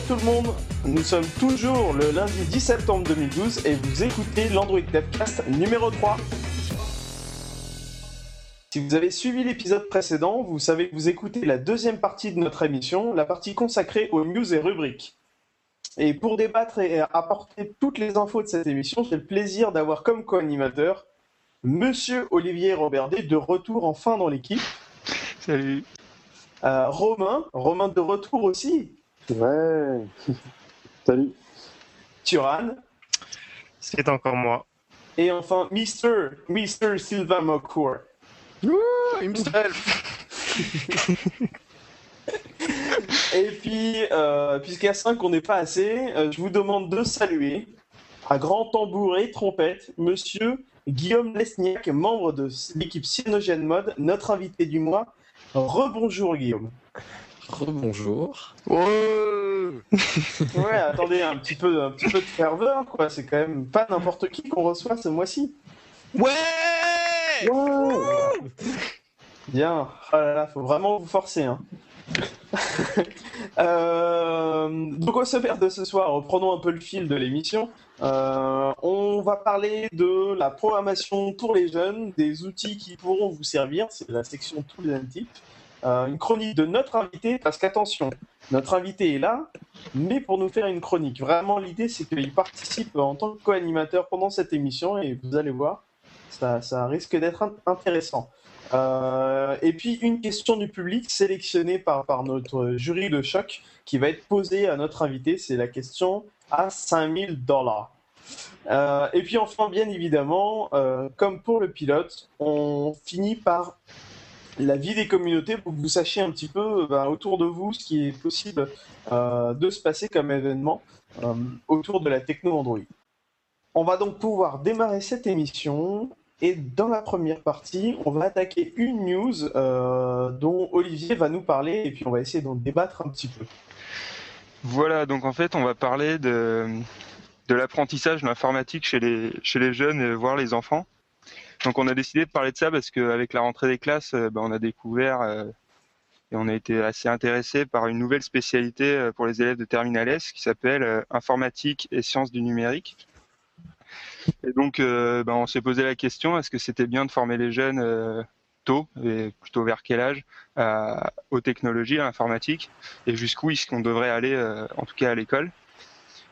Bonjour tout le monde, nous sommes toujours le lundi 10 septembre 2012 et vous écoutez l'Android Devcast numéro 3. Si vous avez suivi l'épisode précédent, vous savez que vous écoutez la deuxième partie de notre émission, la partie consacrée aux news et rubriques. Et pour débattre et apporter toutes les infos de cette émission, j'ai le plaisir d'avoir comme co-animateur Monsieur Olivier Roberdet de retour enfin dans l'équipe. Salut. Euh, Romain, Romain de retour aussi. Ouais. Salut. Turan. C'est encore moi. Et enfin, Mr. Mr. Sylvain himself. Et puis, euh, puisqu'à 5 on n'est pas assez, euh, je vous demande de saluer, à grand tambour et trompette, monsieur Guillaume Lesniak, membre de l'équipe Cyanogène Mode, notre invité du mois. Rebonjour Guillaume. Rebonjour. Ouais, attendez, un petit peu, un petit peu de ferveur, quoi. C'est quand même pas n'importe qui qu'on reçoit ce mois-ci. Ouais Bien. Oh là là, faut vraiment vous forcer. Hein. Euh, donc au sommaire de ce soir, reprenons un peu le fil de l'émission. Euh, on va parler de la programmation pour les jeunes, des outils qui pourront vous servir, c'est la section tous les types. Euh, une chronique de notre invité, parce qu'attention, notre invité est là, mais pour nous faire une chronique. Vraiment, l'idée, c'est qu'il participe en tant que co-animateur pendant cette émission, et vous allez voir, ça, ça risque d'être in- intéressant. Euh, et puis, une question du public sélectionnée par, notre jury de choc qui va être posée à notre invité, c'est la question à 5000 dollars. Euh, et puis enfin, bien évidemment, comme pour le pilote, on finit par la vie des communautés pour que vous sachiez un petit peu ben, autour de vous ce qui est possible euh, de se passer comme événement euh, autour de la techno Android. On va donc pouvoir démarrer cette émission et dans la première partie, on va attaquer une news euh, dont Olivier va nous parler et puis on va essayer d'en débattre un petit peu. Voilà, donc en fait, on va parler de, de l'apprentissage de l'informatique chez les, chez les jeunes, voire les enfants. Donc on a décidé de parler de ça parce qu'avec la rentrée des classes, euh, ben, on a découvert euh, et on a été assez intéressé par une nouvelle spécialité euh, pour les élèves de Terminal S qui s'appelle informatique et sciences du numérique. Et donc ben, on s'est posé la question, est-ce que c'était bien de former les jeunes tôt, et plutôt vers quel âge, aux technologies, à l'informatique et jusqu'où est-ce qu'on devrait aller, en tout cas à l'école.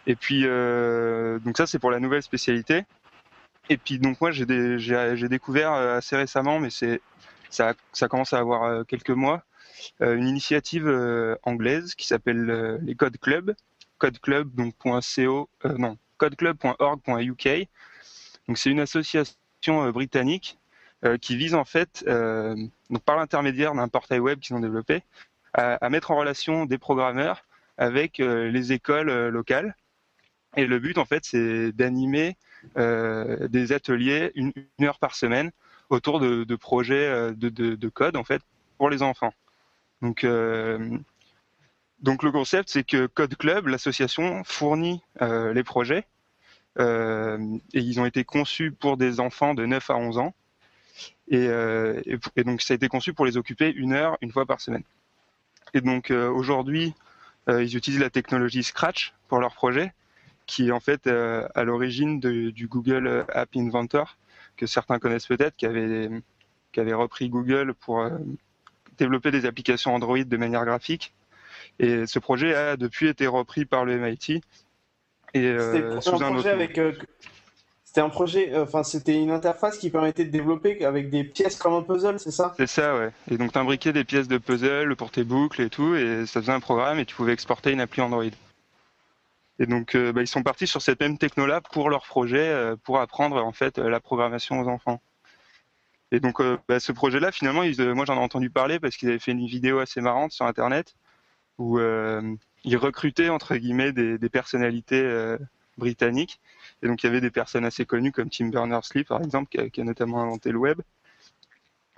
Et puis, donc ça, c'est pour la nouvelle spécialité. Et puis, donc moi, j'ai découvert euh, assez récemment, mais c'est ça, commence à avoir euh, quelques mois, euh, une initiative anglaise qui s'appelle les Code Club, codeclub donc .co, euh, non, codeclub.org.uk. Donc c'est une association britannique qui vise en fait, donc par l'intermédiaire d'un portail web qu'ils ont développé, à, mettre en relation des programmeurs avec les écoles locales. Et le but, en fait, c'est d'animer des ateliers une, heure par semaine autour de, projets euh, de, de, de code, en fait, pour les enfants. Donc, euh, donc le concept, c'est que Code Club, l'association, fournit euh, les projets. euh, et ils ont été conçus pour des enfants de 9 à 11 ans. Et, euh, et, donc, ça a été conçu pour les occuper une heure, une fois par semaine. Et donc, euh, aujourd'hui, euh, ils utilisent la technologie Scratch pour leur projet, qui est en fait euh, à l'origine du Google App Inventor, que certains connaissent peut-être, qui avait, qui avait repris Google pour euh, développer des applications Android de manière graphique. Et ce projet a depuis été repris par le MIT et euh, un sous un projet autre avec. c'était un projet, euh, enfin c'était une interface qui permettait de développer avec des pièces comme un puzzle, c'est ça? C'est ça, ouais. Et donc, t'imbriquais des pièces de puzzle pour tes boucles et tout, et ça faisait un programme et tu pouvais exporter une appli Android. Et donc, euh, bah, ils sont partis sur cette même techno-là pour leur projet, euh, pour apprendre en fait euh, la programmation aux enfants. Et donc, bah, ce projet-là, finalement, moi j'en ai entendu parler parce qu'ils avaient fait une vidéo assez marrante sur Internet où ils recrutaient entre guillemets des, personnalités britanniques. Et donc, il y avait des personnes assez connues comme Tim Berners-Lee, par exemple, qui a, qui a notamment inventé le web.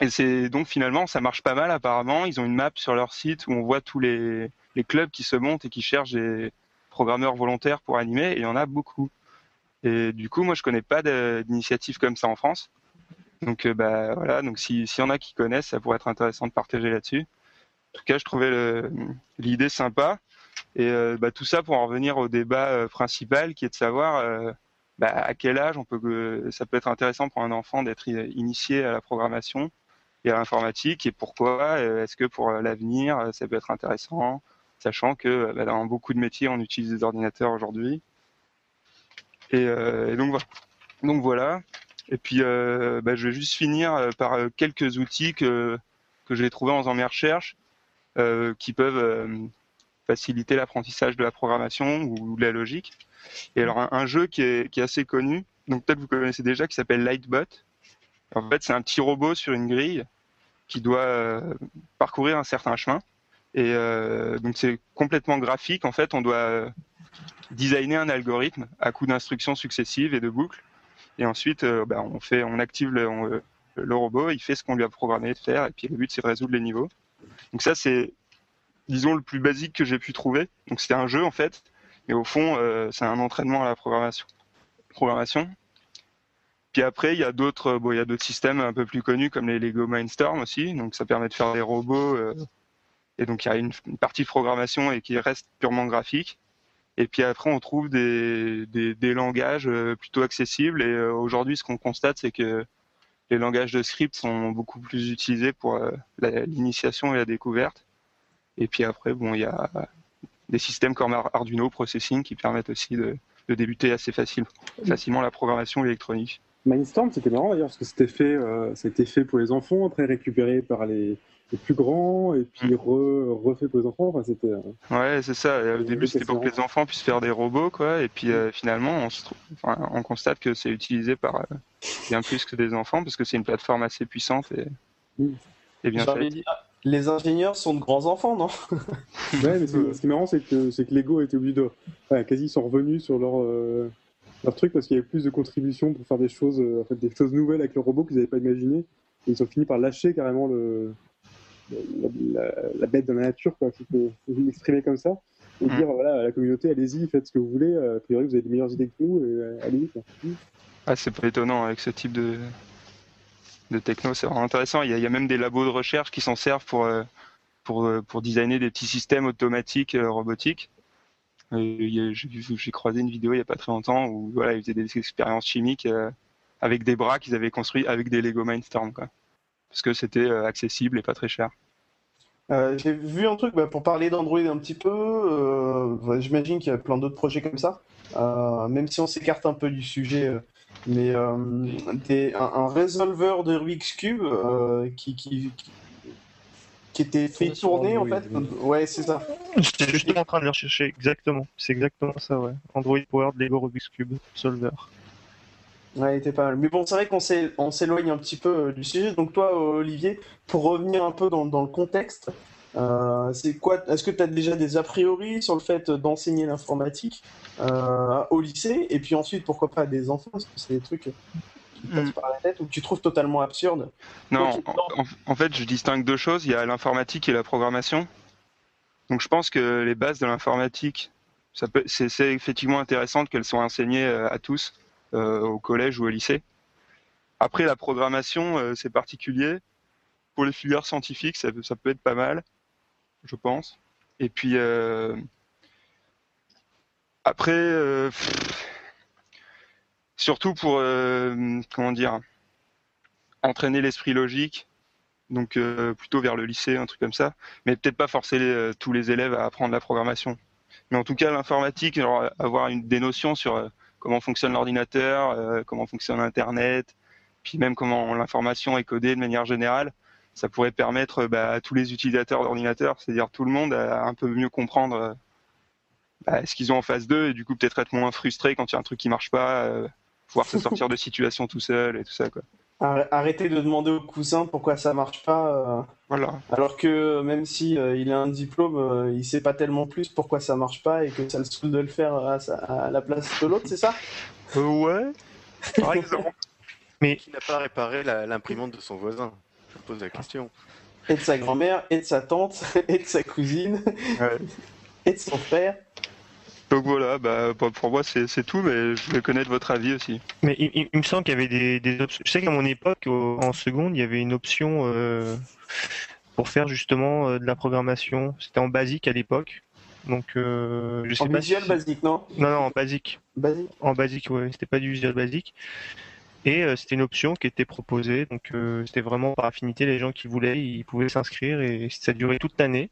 Et c'est donc finalement, ça marche pas mal apparemment. Ils ont une map sur leur site où on voit tous les, les clubs qui se montent et qui cherchent des programmeurs volontaires pour animer. Et il y en a beaucoup. Et du coup, moi, je connais pas d'initiative comme ça en France. Donc, euh, bah voilà. Donc, si- s'il y en a qui connaissent, ça pourrait être intéressant de partager là-dessus. En tout cas, je trouvais l'idée sympa. Et bah, tout ça pour en revenir au débat principal qui est de savoir bah, à quel âge ça peut être intéressant pour un enfant d'être initié à la programmation et à l'informatique et pourquoi Est-ce que pour l'avenir ça peut être intéressant, sachant que bah, dans beaucoup de métiers on utilise des ordinateurs aujourd'hui. Et, donc voilà. Donc voilà. Et puis bah, je vais juste finir par quelques outils que que j'ai trouvé en faisant mes recherches euh, qui peuvent euh, faciliter l'apprentissage de la programmation ou de la logique. Et alors un, jeu qui est, qui est, assez connu, donc peut-être vous connaissez déjà, qui s'appelle Lightbot. En fait, c'est un petit robot sur une grille qui doit euh, parcourir un certain chemin. Et donc c'est complètement graphique. En fait, on doit designer un algorithme à coup d'instructions successives et de boucles. Et ensuite, bah, on active le, robot, il fait ce qu'on lui a programmé de faire, et puis le but c'est de résoudre les niveaux. Donc ça c'est, disons, le plus basique que j'ai pu trouver. Donc c'était un jeu en fait, mais au fond euh, c'est un entraînement à la programmation. programmation. Puis après il y a d'autres, il y a d'autres systèmes un peu plus connus comme les Lego Mindstorm aussi, donc ça permet de faire des robots. Euh, et donc il y a une, partie de programmation et qui reste purement graphique. Et puis après, on trouve des, des langages euh, plutôt accessibles. Et aujourd'hui, ce qu'on constate, c'est que les langages de script sont beaucoup plus utilisés pour euh, l'initiation et la découverte. Et puis après, bon, il y a des systèmes comme Arduino Processing qui permettent aussi de, débuter assez facile, facilement la programmation électronique. Mindstorm, c'était marrant d'ailleurs parce que c'était fait, euh, fait pour les enfants, après récupéré par les, les plus grands et puis mm. refait pour les enfants. Enfin, c'était. Euh, ouais, c'est ça. Au début, c'était pour que les enfants puissent faire des robots, quoi. Et puis euh, finalement, on, se enfin, on constate que c'est utilisé par euh, bien plus que des enfants parce que c'est une plateforme assez puissante et, mm. et bien faite. Les ingénieurs sont de grands enfants, non? Ouais, mais ce qui est marrant, c'est que, c'est que Lego était obligé de. quasi, ils sont revenus sur leur, leur truc parce qu'il y avait plus de contributions pour faire des choses, en fait, des choses nouvelles avec le robot qu'ils n'avaient pas imaginé. Et ils ont fini par lâcher carrément le, la, bête de la nature, quoi, si je peux l'exprimer comme ça, et mm. dire voilà, à la communauté, allez-y, faites ce que vous voulez, a priori vous avez des meilleures idées que nous, et euh, allez-y. Ah, c'est pas étonnant avec ce type de, de techno, c'est vraiment intéressant. Il y, a, même des labos de recherche qui s'en servent pour, euh, pour, euh, pour designer des petits systèmes automatiques robotiques. J'ai croisé une vidéo il y a pas très longtemps où voilà, ils faisaient des expériences chimiques avec des bras qu'ils avaient construits avec des Lego Mindstorm. Quoi parce que c'était euh, accessible et pas très cher. Euh, j'ai vu un truc bah, pour parler d'Android un petit peu. Euh, j'imagine qu'il y a plein d'autres projets comme ça, même si on s'écarte un peu du sujet. mais des, un, résolveur de Rubik's Cube qui, qui, qui, était fait tourner en fait. Ouais, c'est ça. J'étais juste en train de le rechercher exactement. C'est exactement ça, ouais. Android Powered Lego Rubik's Cube Solver. Ouais, il était pas mal. Mais bon, c'est vrai qu'on s'éloigne un petit peu euh, du sujet. Donc toi, Olivier, pour revenir un peu dans, dans le contexte, euh, c'est quoi Est-ce que tu as déjà des a priori sur le fait d'enseigner l'informatique euh, au lycée? Et puis ensuite, pourquoi pas à des enfants? Parce que c'est des trucs qui passent hmm. par la tête ou que tu trouves totalement absurdes Non, en, fait, je distingue deux choses. Il y a l'informatique et la programmation. Donc je pense que les bases de l'informatique, c'est effectivement intéressant qu'elles soient enseignées à tous euh, au collège ou au lycée. Après, la programmation, euh, c'est particulier. Pour les filières scientifiques, ça, peut être pas mal, je pense. Et puis, euh, après, surtout pour, comment dire, entraîner l'esprit logique, donc plutôt vers le lycée, un truc comme ça, mais peut-être pas forcer tous les élèves à apprendre la programmation. Mais en tout cas, l'informatique, avoir des notions sur comment fonctionne l'ordinateur, euh, comment fonctionne Internet, puis même comment l'information est codée de manière générale. Ça pourrait permettre bah, à tous les utilisateurs d'ordinateurs, c'est-à-dire tout le monde, à un peu mieux comprendre euh, bah, ce qu'ils ont en face d'eux et du coup peut-être être moins frustré quand il y a un truc qui marche pas, euh, pouvoir se sortir de situation tout seul et tout ça quoi. Arrêtez de demander au cousin pourquoi ça marche pas. Euh, voilà. Alors que même si euh, il a un diplôme, euh, il sait pas tellement plus pourquoi ça marche pas et que ça le saoule de le faire à, la place de l'autre, c'est ça? Ouais. Par exemple. Mais qui n'a pas réparé l'imprimante de son voisin? Je pose la question. Et de sa grand-mère, et de sa tante, et de sa cousine, et de son frère. Donc voilà, bah, pour moi c'est tout, mais je voulais connaître votre avis aussi. Mais il, me semble qu'il y avait des, options. Je sais qu'à mon époque, en seconde, il y avait une option euh, pour faire justement euh, de la programmation. C'était en basique à l'époque. Donc, euh, je sais En pas visuel si- basique, non? Non, non, en basique. Basique. En basique, ouais, c'était pas du visual basique. Et euh, c'était une option qui était proposée, donc euh, c'était vraiment par affinité, les gens qui voulaient, ils pouvaient s'inscrire et ça durait toute l'année.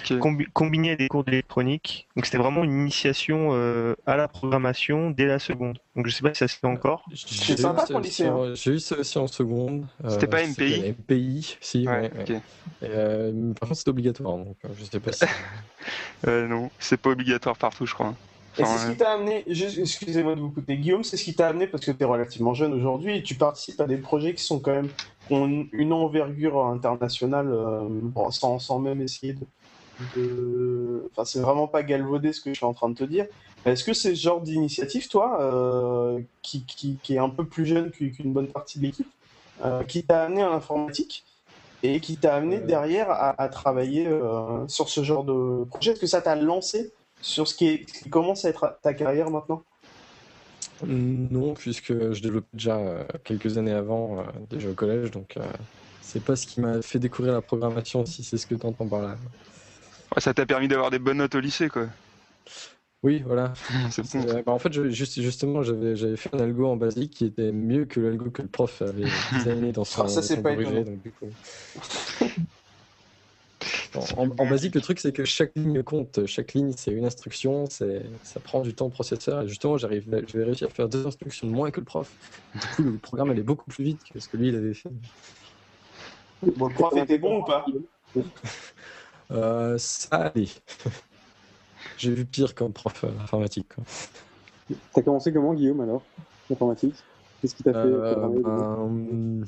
Ok. Combi- combiné à des cours d'électronique, donc c'était vraiment une initiation euh, à la programmation dès la seconde. Donc je sais pas si ça se fait encore. J'ai sympa pour lycée, en- J'ai eu ça aussi en seconde. C'était pas MPI? MPI, si, ouais. Ouais, ouais. ok. Et, euh, par contre, c'est obligatoire, donc euh, je sais pas si. Euh, non, c'est pas obligatoire partout, je crois. Et c'est ce qui t'a amené, excusez-moi de vous couper, Guillaume, c'est ce qui t'a amené parce que tu es relativement jeune aujourd'hui et tu participes à des projets qui sont quand même qui ont une, envergure internationale euh, bon, sans, sans même essayer de. de- Enfin, c'est vraiment pas galvaudé ce que je suis en train de te dire. Est-ce que c'est ce genre d'initiative, toi, euh, qui, qui, qui est un peu plus jeune qu'u- qu'une bonne partie de l'équipe, euh, qui t'a amené à l'informatique et qui t'a amené derrière à, à travailler sur ce genre de projet? Est-ce que ça t'a lancé sur ce qui, est, ce qui commence à être ta carrière maintenant? Non, puisque je développais déjà euh, quelques années avant, euh, déjà au collège, donc euh, c'est pas ce qui m'a fait découvrir la programmation, si c'est ce que tu entends par là. ouais, ça t'a permis d'avoir des bonnes notes au lycée, quoi. Oui, voilà. Bah, en fait, je- juste, justement, j'avais fait un algo en basique qui était mieux que l'algo que le prof avait designé dans son, Ah, ça, c'est son pas donc du coup. En, basique, le truc, c'est que chaque ligne compte. Chaque ligne, c'est une instruction, c'est, ça prend du temps au processeur. Et justement, j'arrive, j'avais réussi à faire deux instructions de moins que le prof. Du coup, le programme allait beaucoup plus vite que ce que lui, il avait fait. Bon, le prof était bon ou pas? Euh, ça allait. J'ai vu pire comme prof euh, informatique. quoi. T'as commencé comment, Guillaume, alors? L'informatique Qu'est-ce qui t'a fait Euh,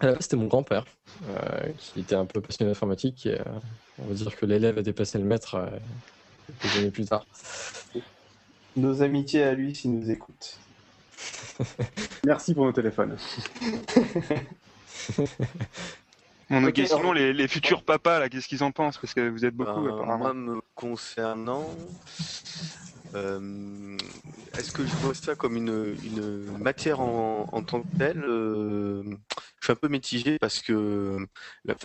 à la base, c'était mon grand-père euh, qui était un peu passionné d'informatique. Et, euh, on va dire que l'élève a dépassé le maître euh, quelques années plus tard. Nos amitiés à lui s'il nous écoute. Merci pour nos téléphones. Bon, ok, Ok, alors- les, les futurs papas, là, qu'est-ce qu'ils en pensent? Parce que vous êtes beaucoup, Ben, apparemment. moi, me concernant, euh, est-ce que je vois ça comme une, une matière en, en tant que telle euh, Je suis un peu mitigé parce que,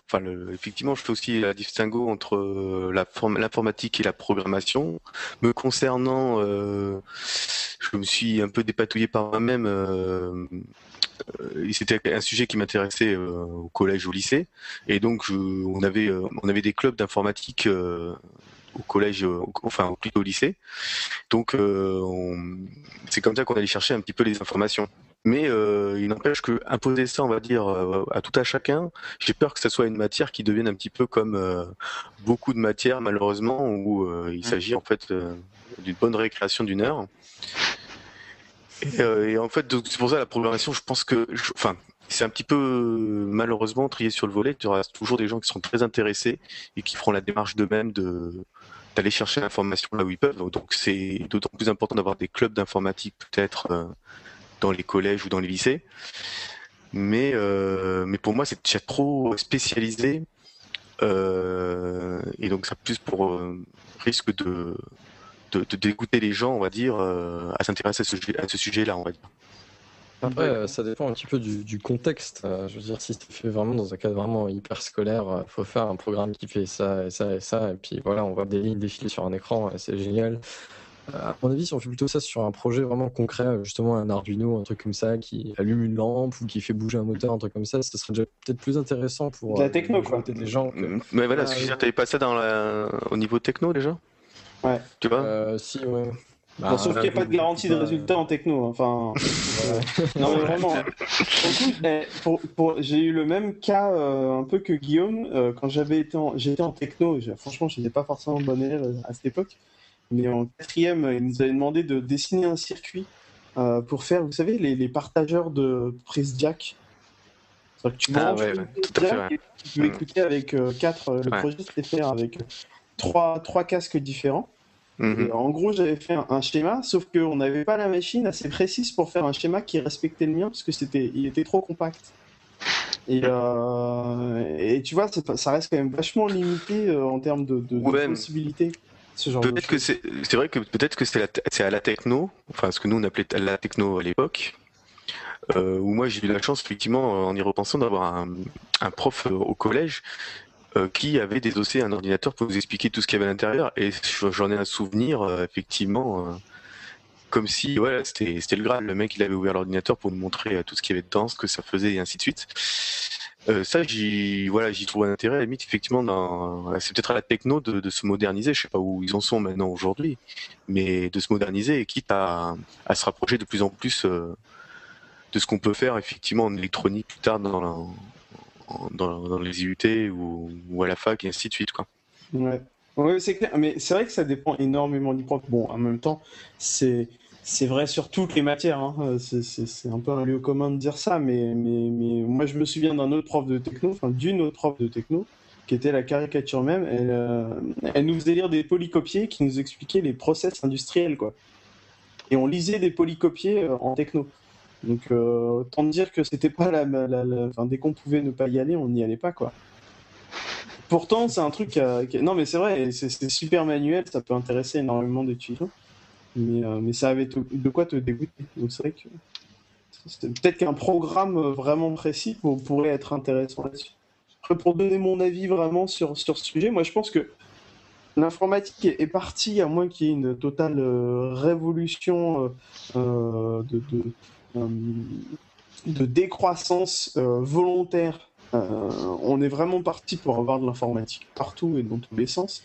enfin, effectivement, je fais aussi la distinguo entre euh, l'informatique et la programmation. Me concernant, euh, je me suis un peu dépatouillé par moi-même. euh, c'était un sujet qui m'intéressait euh, au collège, au lycée. Et donc, je, on avait, on avait des clubs d'informatique euh, au collège, euh, au- enfin plutôt au lycée. Donc, euh, c'est comme ça qu'on allait chercher un petit peu les informations. Mais euh, il n'empêche que imposer ça, on va dire, euh, à tout à chacun, j'ai peur que ça soit une matière qui devienne un petit peu comme euh, beaucoup de matières, malheureusement, où il s'agit en fait d'une bonne récréation d'une heure. Et, et en fait, c'est pour ça la programmation, je pense que, je- enfin, c'est un petit peu malheureusement trié sur le volet. Tu auras toujours des gens qui seront très intéressés et qui feront la démarche d'eux-mêmes de d'aller chercher l'information là où ils peuvent. Donc c'est d'autant plus important d'avoir des clubs d'informatique peut-être euh, dans les collèges ou dans les lycées. Mais euh, mais pour moi c'est déjà trop spécialisé euh, et donc ça plus pour euh, risque de, de de dégoûter les gens, on va dire, euh, à s'intéresser à ce, à ce sujet-là, on va dire. Après, euh, ça dépend un petit peu du, du contexte. Euh, je veux dire, si tu fais vraiment dans un cadre vraiment hyper scolaire, euh, faut faire un programme qui fait ça et ça et ça, et puis voilà, on voit des lignes défiler sur un écran, et c'est génial. Euh, à mon avis, si on fait plutôt ça sur un projet vraiment concret, justement un Arduino, un truc comme ça, qui allume une lampe ou qui fait bouger un moteur, un truc comme ça, ce serait déjà peut-être plus intéressant pour la techno, quoi. gens. que- Mais voilà, Ah, ce que je veux dire, t'avais pas ça dans la... au niveau techno déjà? Ouais. Tu vois? Euh, si, ouais. Bon, Bah, sauf qu'il n'y a pas de garantie de résultat en techno. hein. Enfin, non mais vraiment. eh, j'ai eu le même cas euh, un peu que Guillaume euh, quand j'avais été en, j'étais en techno. j'ai- Franchement, je n'étais pas forcément bon élève euh, à cette époque. Mais en quatrième, ils nous avaient demandé de dessiner un circuit euh, pour faire, vous savez, les, les partageurs de prise jack. C'est-à-dire que tu Ah branches ouais, une ouais, prise tout à fait, jack ouais. et tu peux Mm. écouter avec euh, quatre. Le Ouais. projet c'était faire avec trois, trois casques différents. Mhm. En gros, j'avais fait un, un schéma, sauf qu'on n'avait pas la machine assez précise pour faire un schéma qui respectait le mien, parce que c'était, il était trop compact. Et, euh, et tu vois, ça reste quand même vachement limité euh, en termes de, de- de Ouais, mais- possibilités. Ce genre de Peut-être que c'est c'est vrai que peut-être que c'est à la techno, enfin ce que nous on appelait la techno à l'époque, euh, où moi j'ai eu la chance effectivement en y repensant d'avoir un, un prof euh, au collège euh, qui avait désossé un ordinateur pour nous expliquer tout ce qu'il y avait à l'intérieur. Et j'en ai un souvenir, euh, effectivement, euh, comme si ouais, c'était le Graal. Le mec, il avait ouvert l'ordinateur pour nous montrer euh, tout ce qu'il y avait dedans, ce que ça faisait, et ainsi de suite. Euh, ça, j'y voilà, j'y trouve un intérêt. À la limite, effectivement, c'est peut-être à la techno de, de se moderniser. Je sais pas où ils en sont maintenant aujourd'hui, mais de se moderniser quitte à, à se rapprocher de plus en plus de ce qu'on peut faire effectivement en électronique plus tard dans, dans, les IUT ou, à la fac et ainsi de suite. Quoi. Ouais, c'est clair, mais c'est vrai que ça dépend énormément du prof. Bon, en même temps, c'est c'est vrai sur toutes les matières. Hein. Euh, C'est c'est- un peu un lieu commun de dire ça, mais, mais, mais moi je me souviens d'un autre prof de techno, d'une autre prof de techno, qui était la caricature même. Elle, euh, elle nous faisait lire des polycopiés qui nous expliquaient les process industriels, quoi. Et on lisait des polycopiés euh, en techno. Donc euh, autant dire que c'était pas la, enfin, dès qu'on pouvait ne pas y aller, on n'y allait pas, quoi. Pourtant, c'est un truc Non, mais c'est vrai, c'est super manuel, ça peut intéresser énormément d'étudiants. Mais, euh, mais ça avait de quoi te dégoûter. C'est vrai que peut-être qu'un programme vraiment précis pour- pourrait être intéressant là-dessus. Pour donner mon avis vraiment sur, sur ce sujet, moi je pense que l'informatique est, partie, à moins qu'il y ait une totale euh, révolution de, de décroissance euh, volontaire euh, on est vraiment parti pour avoir de l'informatique partout et dans tous les sens.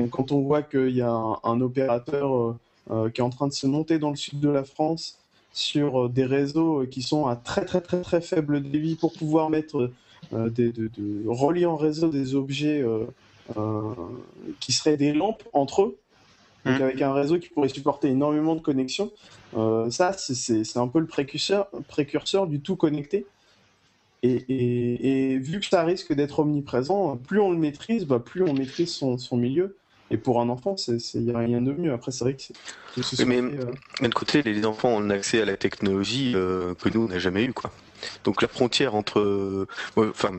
Et quand on voit qu'il y a un, un opérateur euh, euh, qui est en train de se monter dans le sud de la France sur euh, des réseaux euh, qui sont à très très très très faible débit pour pouvoir mettre euh, des, de, de- relier en réseau des objets euh, euh, qui seraient des lampes entre eux, donc Mm. avec un réseau qui pourrait supporter énormément de connexions. Euh, ça, c'est- un peu le précurseur, précurseur du tout connecté. Et, et- et vu que ça risque d'être omniprésent, plus on le maîtrise, bah, plus on maîtrise son, son milieu. Et pour un enfant, il n'y a rien de mieux. Après, c'est vrai que c'est. mais- euh, D'un côté, les enfants ont un accès à la technologie euh, que nous, on n'a jamais eu. Quoi. Donc la frontière entre... euh, Enfin,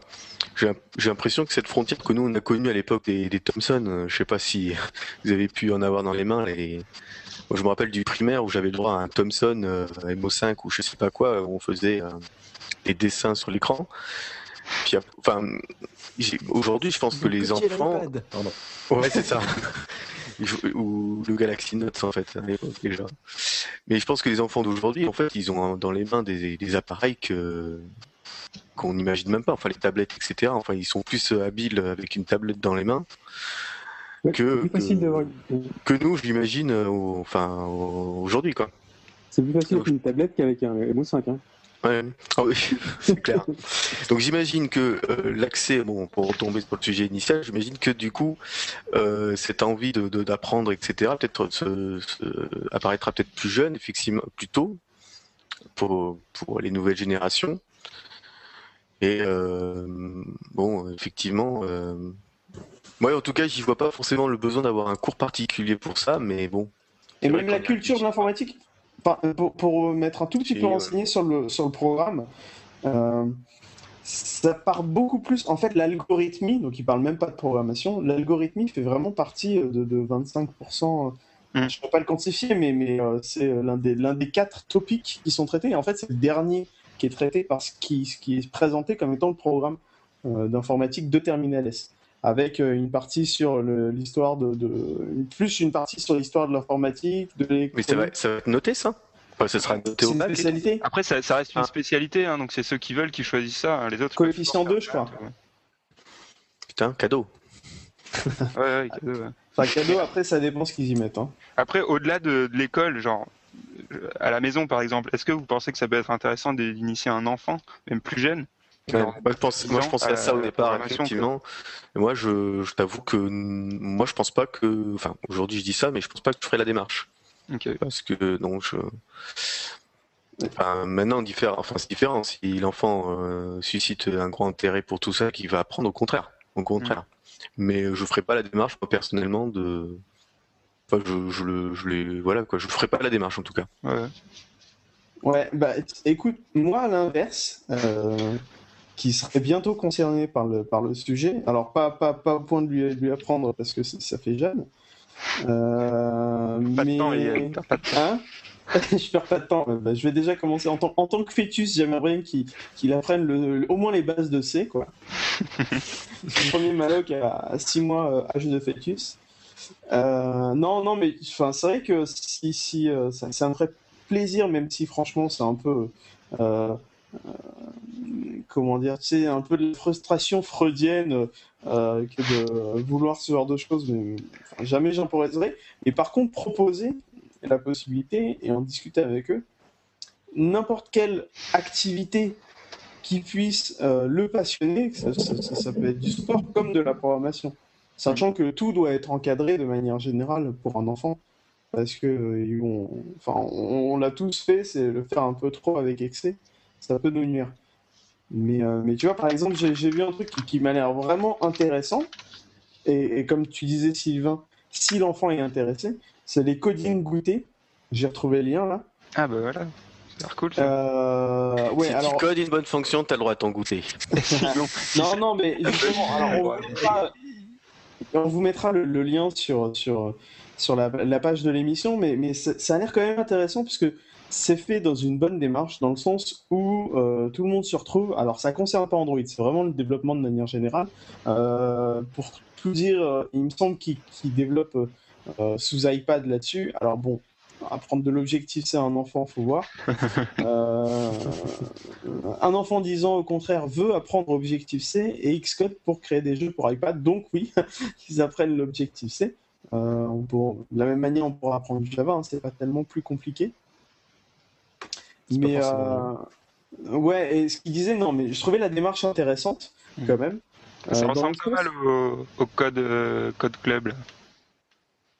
j'ai l'impression que cette frontière que nous, on a connue à l'époque des, des Thomson, euh, je sais pas si vous avez pu en avoir dans les mains. Les... Moi, je me rappelle du primaire où j'avais le droit à un Thomson euh, MO5 ou je sais pas quoi, où on faisait euh, des dessins sur l'écran. Puis, ap- enfin, j'ai- aujourd'hui, je pense que les enfants... Pardon. Ouais, c'est ça. Ou le Galaxy Note, en fait, à l'époque déjà. Mais je pense que les enfants d'aujourd'hui, en fait, ils ont dans les mains des, des appareils que qu'on n'imagine même pas. Enfin, les tablettes, etc. Enfin, ils sont plus euh, habiles avec une tablette dans les mains Que- que- nous, je l'imagine, euh, au- enfin, au- aujourd'hui, quoi. c'est plus facile avec une tablette qu'avec un MO5 hein. Ouais. Ah oui, c'est clair. Donc j'imagine que euh, l'accès, bon, pour retomber sur le sujet initial, j'imagine que du coup, euh, cette envie de de- d'apprendre, etc., peut-être se, se- apparaîtra peut-être plus jeune, effectivement, plus tôt, pour, pour les nouvelles générations. Et euh, bon, effectivement, euh, moi en tout cas, j'y vois pas forcément le besoin d'avoir un cours particulier pour ça, mais bon. Et même la a culture de l'informatique, pour, pour mettre un tout petit Et peu ouais. renseigné sur le, sur le programme, euh, ça part beaucoup plus. En fait, l'algorithmie, donc il parle même pas de programmation, l'algorithmie fait vraiment partie de, de 25%. Mm. Je ne peux pas le quantifier, mais, mais euh, c'est l'un des, l'un des quatre topics qui sont traités. Et en fait, c'est le dernier qui est traité par ce qui, ce qui est présenté comme étant le programme euh, d'informatique de Terminal S avec euh, une partie sur le- l'histoire de, de- plus une partie sur l'histoire de l'informatique, de Mais ça va, l'électronique. ça va être noté ça? Enfin, ça sera noté au bac spécialité. Après, ça, ça reste une Ah. spécialité, hein, donc c'est ceux qui veulent qui choisissent ça. hein, Les autres. Coefficient ils peuvent 2, je crois. Putain, cadeau. Ouais, ouais, cadeau, ouais. Enfin, cadeau, après, ça dépend ce qu'ils y mettent. hein. Après, au-delà de, de l'école, genre à la maison par exemple, est-ce que vous pensez que ça peut être intéressant d'in- d'initier un enfant, même plus jeune Ouais, genre, moi, je pense, moi, je ans, pensais à ça au départ, effectivement. Moi, je, je t'avoue que moi, je pense pas que. Enfin, aujourd'hui, je dis ça, mais je pense pas que je ferai la démarche. Parce que, non, je. Enfin, maintenant, diffère, enfin, c'est différent. Si l'enfant euh, suscite un grand intérêt pour tout ça, qu'il va apprendre, au contraire. Au contraire. Mais je ferai pas la démarche, moi, personnellement, de. Enfin, je, je le, je les, voilà, quoi. Je ferai pas la démarche, en tout cas. Ouais. Ouais, bah écoute, moi à l'inverse, euh, qui serait bientôt concerné par le, par le sujet, alors pas, pas, pas au point de lui, lui apprendre parce que ça fait jeune, euh, Pas de mais... temps, Yann, t'as pas de temps. Hein je perds pas de temps. Bah, je vais déjà commencer en tant, en tant que fœtus. J'aimerais qu'il qu'il apprenne le, au moins les bases de C, quoi. le premier Maloc à 6 mois euh, âge de fœtus. Euh, non, non, mais c'est vrai que si, si euh, c'est un vrai plaisir, même si franchement c'est un peu euh, comment dire, sais, un peu de frustration freudienne de vouloir ce genre de choses, mais jamais j'imposerai. Et par contre, proposer la possibilité et en discuter avec eux, n'importe quelle activité qui puisse le passionner, ça, ça, peut être du sport comme de la programmation. Sachant que tout doit être encadré de manière générale pour un enfant. Parce que, euh, on, enfin, on, l'a tous fait, c'est le faire un peu trop avec excès. Ça peut nous nuire. Mais, euh, mais tu vois, par exemple, j'ai vu un truc qui, m'a l'air vraiment intéressant. Et, comme tu disais, Sylvain, si l'enfant est intéressé, c'est les coding goûter. J'ai retrouvé le lien là. Ah bah voilà. C'est cool. Ça. Euh, ouais, si alors... tu codes une bonne fonction, tu as le droit à ton goûter. non, non, mais justement, alors, on, on vous mettra le, lien sur, sur, sur la, page de l'émission, mais, mais ça, a l'air quand même intéressant puisque c'est fait dans une bonne démarche, dans le sens où euh, tout le monde se retrouve. Alors, ça concerne pas Android, c'est vraiment le développement de manière générale. Euh, pour tout dire, euh, il me semble qu'ils développent sous iPad là-dessus. Alors, bon, apprendre de l'objectif c'est un enfant, faut voir. Euh, un enfant 10 ans, au contraire, veut apprendre objectif C et Xcode pour créer des jeux pour iPad. Donc oui, ils apprennent l'objectif C. Euh, de la même manière, on pourra apprendre du Java. Hein, c'est pas tellement plus compliqué. Mais euh, ouais, et ce qu'il disait, non, mais je trouvais la démarche intéressante hmm. quand même. Ça ressemble pas mal au, au code, code club. Là.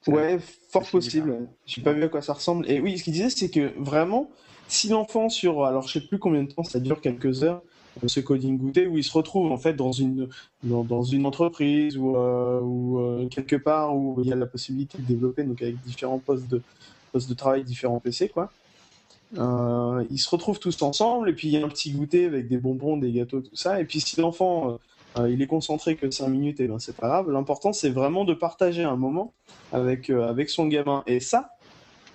Ouais, fort possible. J'ai pas vu à quoi ça ressemble. Et oui, ce qu'il disait, c'est que vraiment, si l'enfant sur, alors je sais plus combien de temps, ça dure quelques heures, euh, ce coding goûter, où il se retrouve en fait dans une dans, une entreprise ou, euh, euh, quelque part où il y a la possibilité de développer, donc avec différents postes de postes de travail, différents PC, quoi. ils se retrouvent tous ensemble et puis il y a un petit goûter avec des bonbons, des gâteaux, tout ça. Et puis si l'enfant euh, il est concentré que 5 minutes, et ben c'est pas grave. L'important, c'est vraiment de partager un moment avec, euh, avec son gamin. Et ça,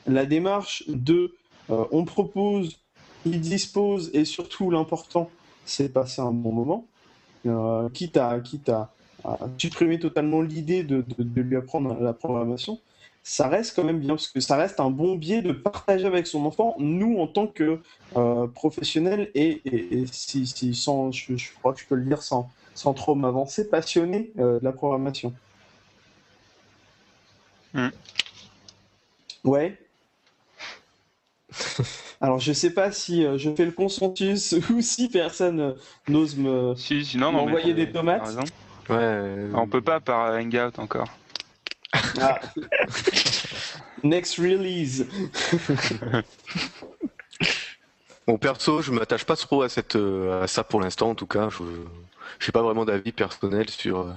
la démarche de euh, on propose, il dispose, et surtout l'important, c'est passer un bon moment, quitte, à, quitte à, supprimer totalement l'idée de, de, lui apprendre la programmation ça reste quand même bien, parce que ça reste un bon biais de partager avec son enfant, nous en tant que professionnels, et, et, si, sans, je, crois que je peux le dire sans, sans trop m'avancer, passionné euh, de la programmation. Hmm. Ouais. Alors je sais pas si euh, je fais le consensus ou si personne euh, n'ose me si, m'envoyer des tomates. Ouais, on peut pas par Hangout encore. Ah. Next release. Bon perso, je m'attache pas trop à cette à ça pour l'instant en tout cas. Je j'ai pas vraiment d'avis personnel sur euh,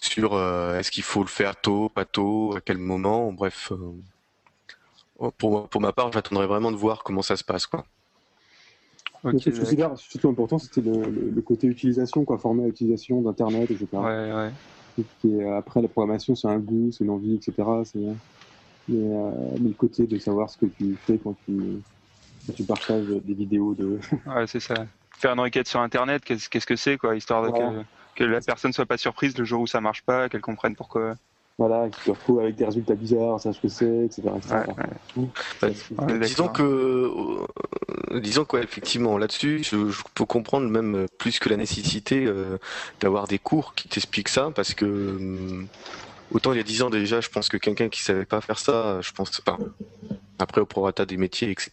sur euh, est-ce qu'il faut le faire tôt, pas tôt, à quel moment. Bref, euh, pour pour ma part, j'attendrai vraiment de voir comment ça se passe, quoi. Okay, ce que je considère surtout important, c'était le, côté utilisation, quoi, former à l'utilisation d'Internet, etc. Ouais, ouais. Et après, la programmation, c'est un goût, c'est une envie, etc. Mais, mais, le côté de savoir ce que tu fais quand tu, quand tu partages des vidéos de. ouais, c'est ça faire une requête sur Internet, qu'est-ce que c'est, quoi, histoire de que, la personne soit pas surprise le jour où ça marche pas, qu'elle comprenne pourquoi. Voilà, qu'il se retrouve avec des résultats bizarres, sache ce que c'est, etc. disons que, euh, disons quoi, effectivement, là-dessus, je, peux comprendre même plus que la nécessité euh, d'avoir des cours qui t'expliquent ça, parce que euh, autant il y a 10 ans déjà, je pense que quelqu'un qui savait pas faire ça, je pense pas. Après, au prorata des métiers, etc.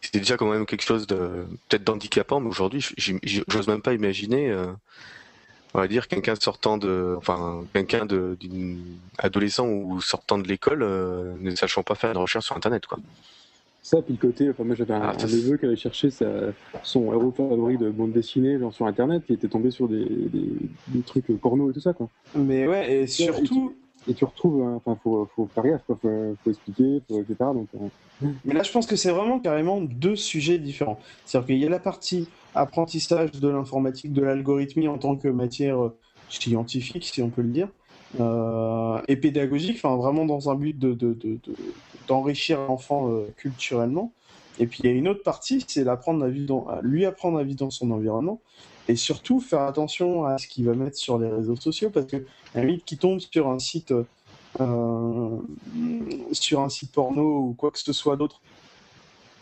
C'était déjà quand même quelque chose de peut-être d'handicapant, mais aujourd'hui, j'ose même pas imaginer, euh, on va dire, quelqu'un sortant de, enfin, quelqu'un d'une adolescent ou sortant de l'école, euh, ne sachant pas faire de recherche sur Internet, quoi. Ça, puis le côté, enfin, moi j'avais un, ah, neveu qui avait cherché son héros favori de bande dessinée genre sur internet, qui était tombé sur des, des, trucs porno et tout ça, quoi. Mais ouais, et surtout, et tu retrouves, hein, enfin, faut, faut faire gaffe, faut, faut expliquer, faut, etc. Donc, euh. Mais là, je pense que c'est vraiment carrément deux sujets différents. C'est-à-dire qu'il y a la partie apprentissage de l'informatique, de l'algorithmie en tant que matière euh, scientifique, si on peut le dire. Euh, et pédagogique, enfin vraiment dans un but de, d'enrichir l'enfant culturellement. Et puis il y a une autre partie, c'est l'apprendre à vivre à lui apprendre à vivre dans son environnement et surtout faire attention à ce qu'il va mettre sur les réseaux sociaux parce que un qui tombe sur un site euh, sur un site porno ou quoi que ce soit d'autre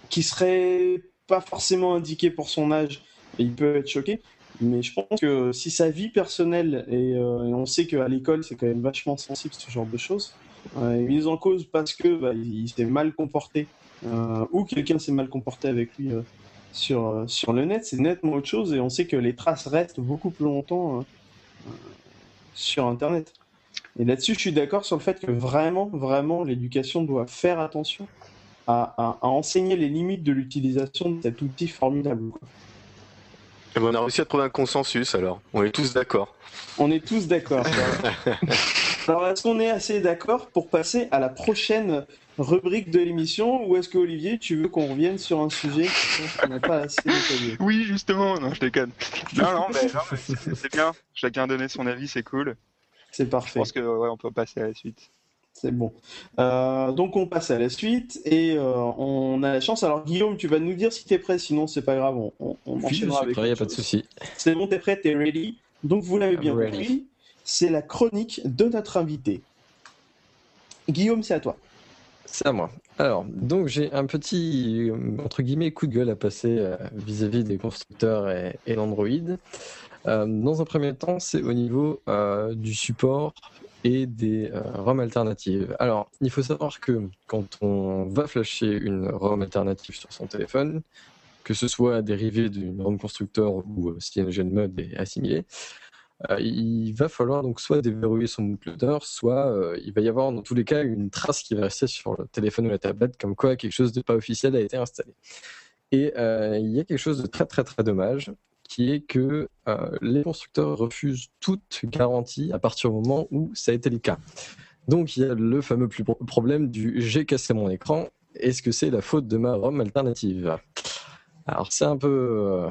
qui serait pas forcément indiqué pour son âge il peut être choqué mais je pense que si sa vie personnelle et, euh, on sait qu'à l'école c'est quand même vachement sensible ce genre de choses euh, est mise en cause parce que bah, il s'est mal comporté euh, ou quelqu'un s'est mal comporté avec lui sur, sur le net, c'est nettement autre chose et on sait que les traces restent beaucoup plus longtemps sur Internet. Et là-dessus, je suis d'accord sur le fait que vraiment, vraiment, l'éducation doit faire attention à, à, enseigner les limites de l'utilisation de cet outil formidable. Et on a réussi à trouver un consensus alors. On est tous d'accord. On est tous d'accord. alors, est-ce qu'on est assez d'accord pour passer à la prochaine rubrique de l'émission ou est-ce que Olivier, tu veux qu'on revienne sur un sujet qu'on n'a pas assez détaillé Oui, justement, non, je déconne. Non, non, mais, c'est bien. Chacun donner son avis, c'est cool. C'est parfait. Je pense que ouais, on peut passer à la suite. C'est bon. Euh, donc on passe à la suite et euh, on a la chance. Alors Guillaume, tu vas nous dire si tu es prêt, sinon c'est pas grave, on, on, on enchaînera avec. Il n'y a pas de souci. C'est bon, t'es prêt, t'es ready. Donc vous l'avez bien compris, c'est la chronique de notre invité. Guillaume, c'est à toi. C'est à moi. Alors, donc j'ai un petit, entre guillemets, coup de gueule à passer euh, vis-à-vis des constructeurs et, l'Android. Euh, dans un premier temps, c'est au niveau euh, du support et des ROM alternatives. Alors, il faut savoir que quand on va flasher une ROM alternative sur son téléphone, que ce soit dérivé d'une ROM constructeur ou CyanogenMod et assimilé, euh, il va falloir donc soit déverrouiller son bootloader, soit euh, il va y avoir dans tous les cas une trace qui va rester sur le téléphone ou la tablette, comme quoi quelque chose de pas officiel a été installé. Et euh, il y a quelque chose de très très très dommage, qui est que les constructeurs refusent toute garantie à partir du moment où ça a été le cas. Donc il y a le fameux problème du j'ai cassé mon écran, est-ce que c'est la faute de ma ROM alternative? Alors c'est un peu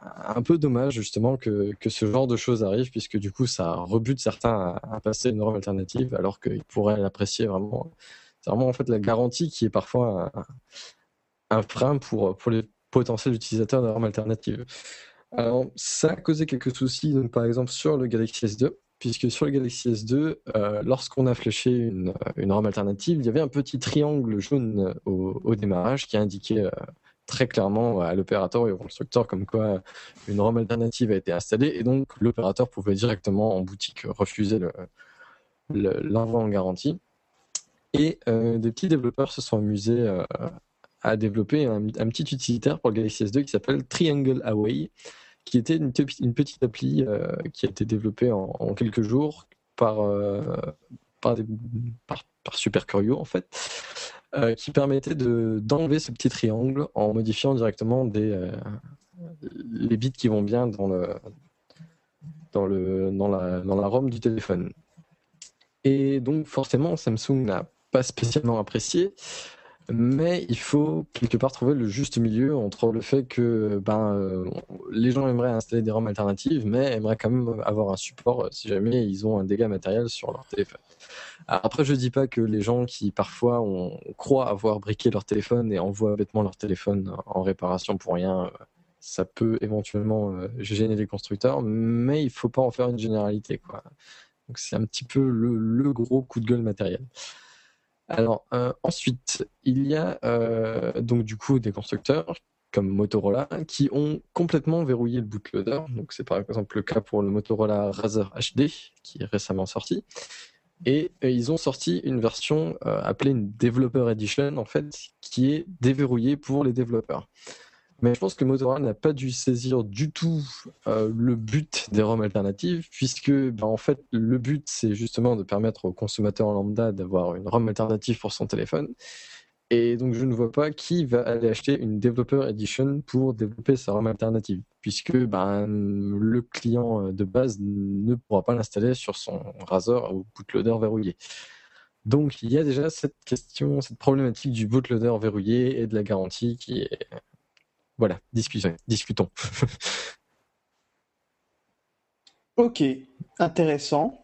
un peu dommage justement que, ce genre de choses arrive, puisque du coup ça rebute certains à, passer une norme alternative, alors qu'ils pourraient l'apprécier vraiment. C'est vraiment en fait la garantie qui est parfois un, frein pour, les potentiels utilisateurs de normes alternatives. Alors ça a causé quelques soucis, donc, par exemple sur le Galaxy S2, puisque sur le Galaxy S2, euh, lorsqu'on a fléché une, une ROM alternative, il y avait un petit triangle jaune au, au démarrage qui indiquait euh, très clairement à l'opérateur et au constructeur comme quoi une ROM alternative a été installée et donc l'opérateur pouvait directement en boutique refuser l'envoi en garantie. Et euh, des petits développeurs se sont amusés euh, à développer un, petit utilitaire pour le Galaxy S2 qui s'appelle Triangle Away, qui était une, petite appli euh, qui a été développée en, quelques jours par, par, par, Super Curieux en fait. Euh, qui permettait d'enlever ce petit triangle en modifiant directement des, euh, les bits qui vont bien dans, le, dans, le, dans, la, dans la ROM du téléphone. Et donc forcément, Samsung n'a pas spécialement apprécié, mais il faut quelque part trouver le juste milieu entre le fait que ben, euh, les gens aimeraient installer des ROM alternatives, mais aimeraient quand même avoir un support si jamais ils ont un dégât matériel sur leur téléphone après, je dis pas que les gens qui parfois on croient avoir briqué leur téléphone et envoient bêtement leur téléphone en réparation pour rien, euh, ça peut éventuellement euh, gêner les constructeurs, mais il faut pas en faire une généralité. Quoi. Donc c'est un petit peu le, gros coup de gueule matériel. Alors euh, ensuite, il y a donc du coup des constructeurs comme Motorola qui ont complètement verrouillé le bootloader. Donc c'est par exemple le cas pour le Motorola Razer HD qui est récemment sorti. Et euh, ils ont sorti une version euh, appelée une Developer Edition, en fait, qui est déverrouillée pour les développeurs. Mais je pense que Motorola n'a pas dû saisir du tout euh, le but des ROM alternatives, puisque ben, en fait le but c'est justement de permettre aux consommateurs lambda d'avoir une ROM alternative pour son téléphone. Et donc, je ne vois pas qui va aller acheter une Developer Edition pour développer sa ROM alternative, puisque ben, le client euh, de base ne pourra pas l'installer sur son Razer ou bootloader verrouillé. Donc, il y a déjà cette question, cette problématique du bootloader verrouillé et de la garantie qui est. Voilà, discutons. discutons. ok, intéressant.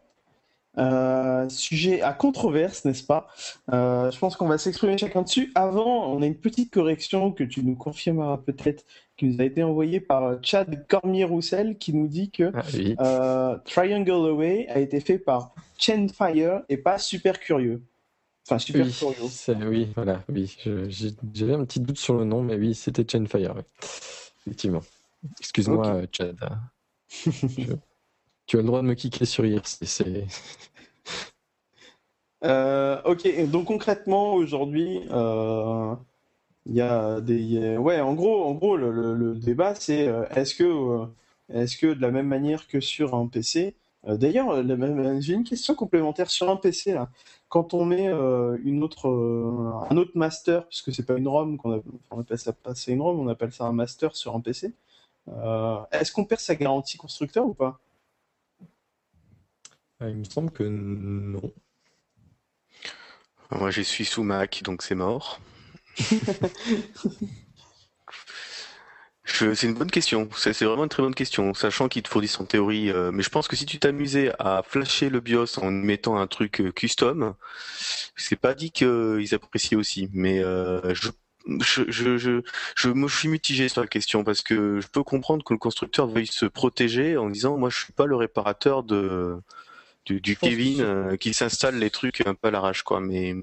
Euh, sujet à controverse, n'est-ce pas? Euh, Je pense qu'on va s'exprimer chacun dessus. Avant, on a une petite correction que tu nous confirmeras peut-être, qui nous a été envoyée par Chad Cormier-Roussel, qui nous dit que Ah, oui. euh, Triangle Away a été fait par Chainfire et pas Super Curieux. Enfin, Super Oui, c'est- oui, voilà, oui. J'avais un petit doute sur le nom, mais oui, c'était Chainfire, oui. Effectivement. Excuse-moi, euh, Chad. Je- Tu as le droit de me kicker sur IRC. C'est... Euh, ok, donc concrètement aujourd'hui, euh, il y a des, ouais, en gros, en gros, le, le- le débat c'est est-ce que, est-ce que de la même manière que sur un PC, d'ailleurs, la même- j'ai une question complémentaire sur un PC là. Quand on met euh, une autre, euh, un autre master, puisque c'est pas une ROM qu'on a- on appelle ça pas c'est une ROM, on appelle ça un master sur un PC. euh, est-ce qu'on perd sa garantie constructeur ou pas? Ah, Il me semble que non. Moi, je suis sous Mac, donc c'est mort. C'est une bonne question. C'est vraiment une très bonne question, sachant qu'ils te fournissent en théorie. euh, mais je pense que si tu t'amusais à flasher le BIOS en mettant un truc euh, custom, c'est pas dit qu'ils apprécient aussi. Mais euh, je, je, je, je, je me suis mitigé sur la question parce que je peux comprendre que le constructeur veuille se protéger en disant, moi, je suis pas le réparateur de du, du Kevin euh, qui s'installe les trucs un peu à l'arrache, quoi. Mais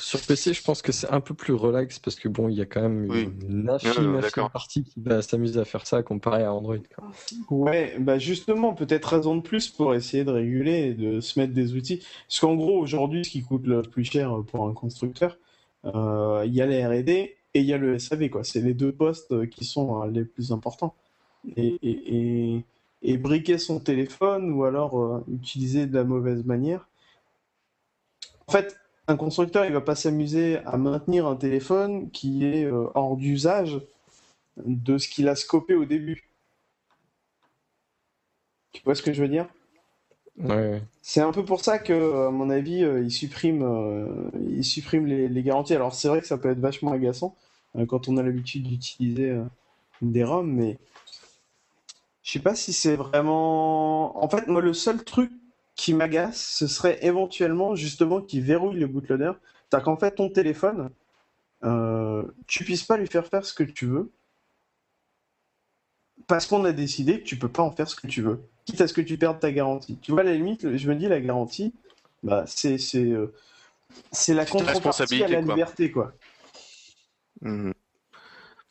Sur PC, je pense que c'est un peu plus relax parce que bon, il y a quand même Oui. une infime, partie qui va s'amuser à faire ça comparé à Android. quoi. Ouais, bah justement, peut-être raison de plus pour essayer de réguler et de se mettre des outils. Parce qu'en gros, aujourd'hui, ce qui coûte le plus cher pour un constructeur, euh, il y a les R&D et il y a le SAV, quoi. C'est les deux postes qui sont euh, les plus importants. Et, et, et, et briquer son téléphone ou alors euh, utiliser de la mauvaise manière. En fait, un constructeur, il va pas s'amuser à maintenir un téléphone qui est euh, hors d'usage de ce qu'il a scopé au début. Tu vois ce que je veux dire? Ouais. C'est un peu pour ça que, à mon avis, euh, ils suppriment, euh, ils suppriment les, les garanties. Alors c'est vrai que ça peut être vachement agaçant euh, quand on a l'habitude d'utiliser des ROM, mais je sais pas si c'est vraiment. En fait, moi, le seul truc qui m'agace, ce serait éventuellement justement qu'ils verrouillent le bootloader. C'est-à-dire qu'en fait, ton téléphone, euh, tu puisses pas lui faire faire ce que tu veux parce qu'on a décidé que tu peux pas en faire ce que tu veux, quitte à ce que tu perdes ta garantie. Tu vois, à la limite, je me dis la garantie, bah, c'est c'est euh, c'est la contrepartie à responsabilité, la quoi. liberté, quoi. Mhm.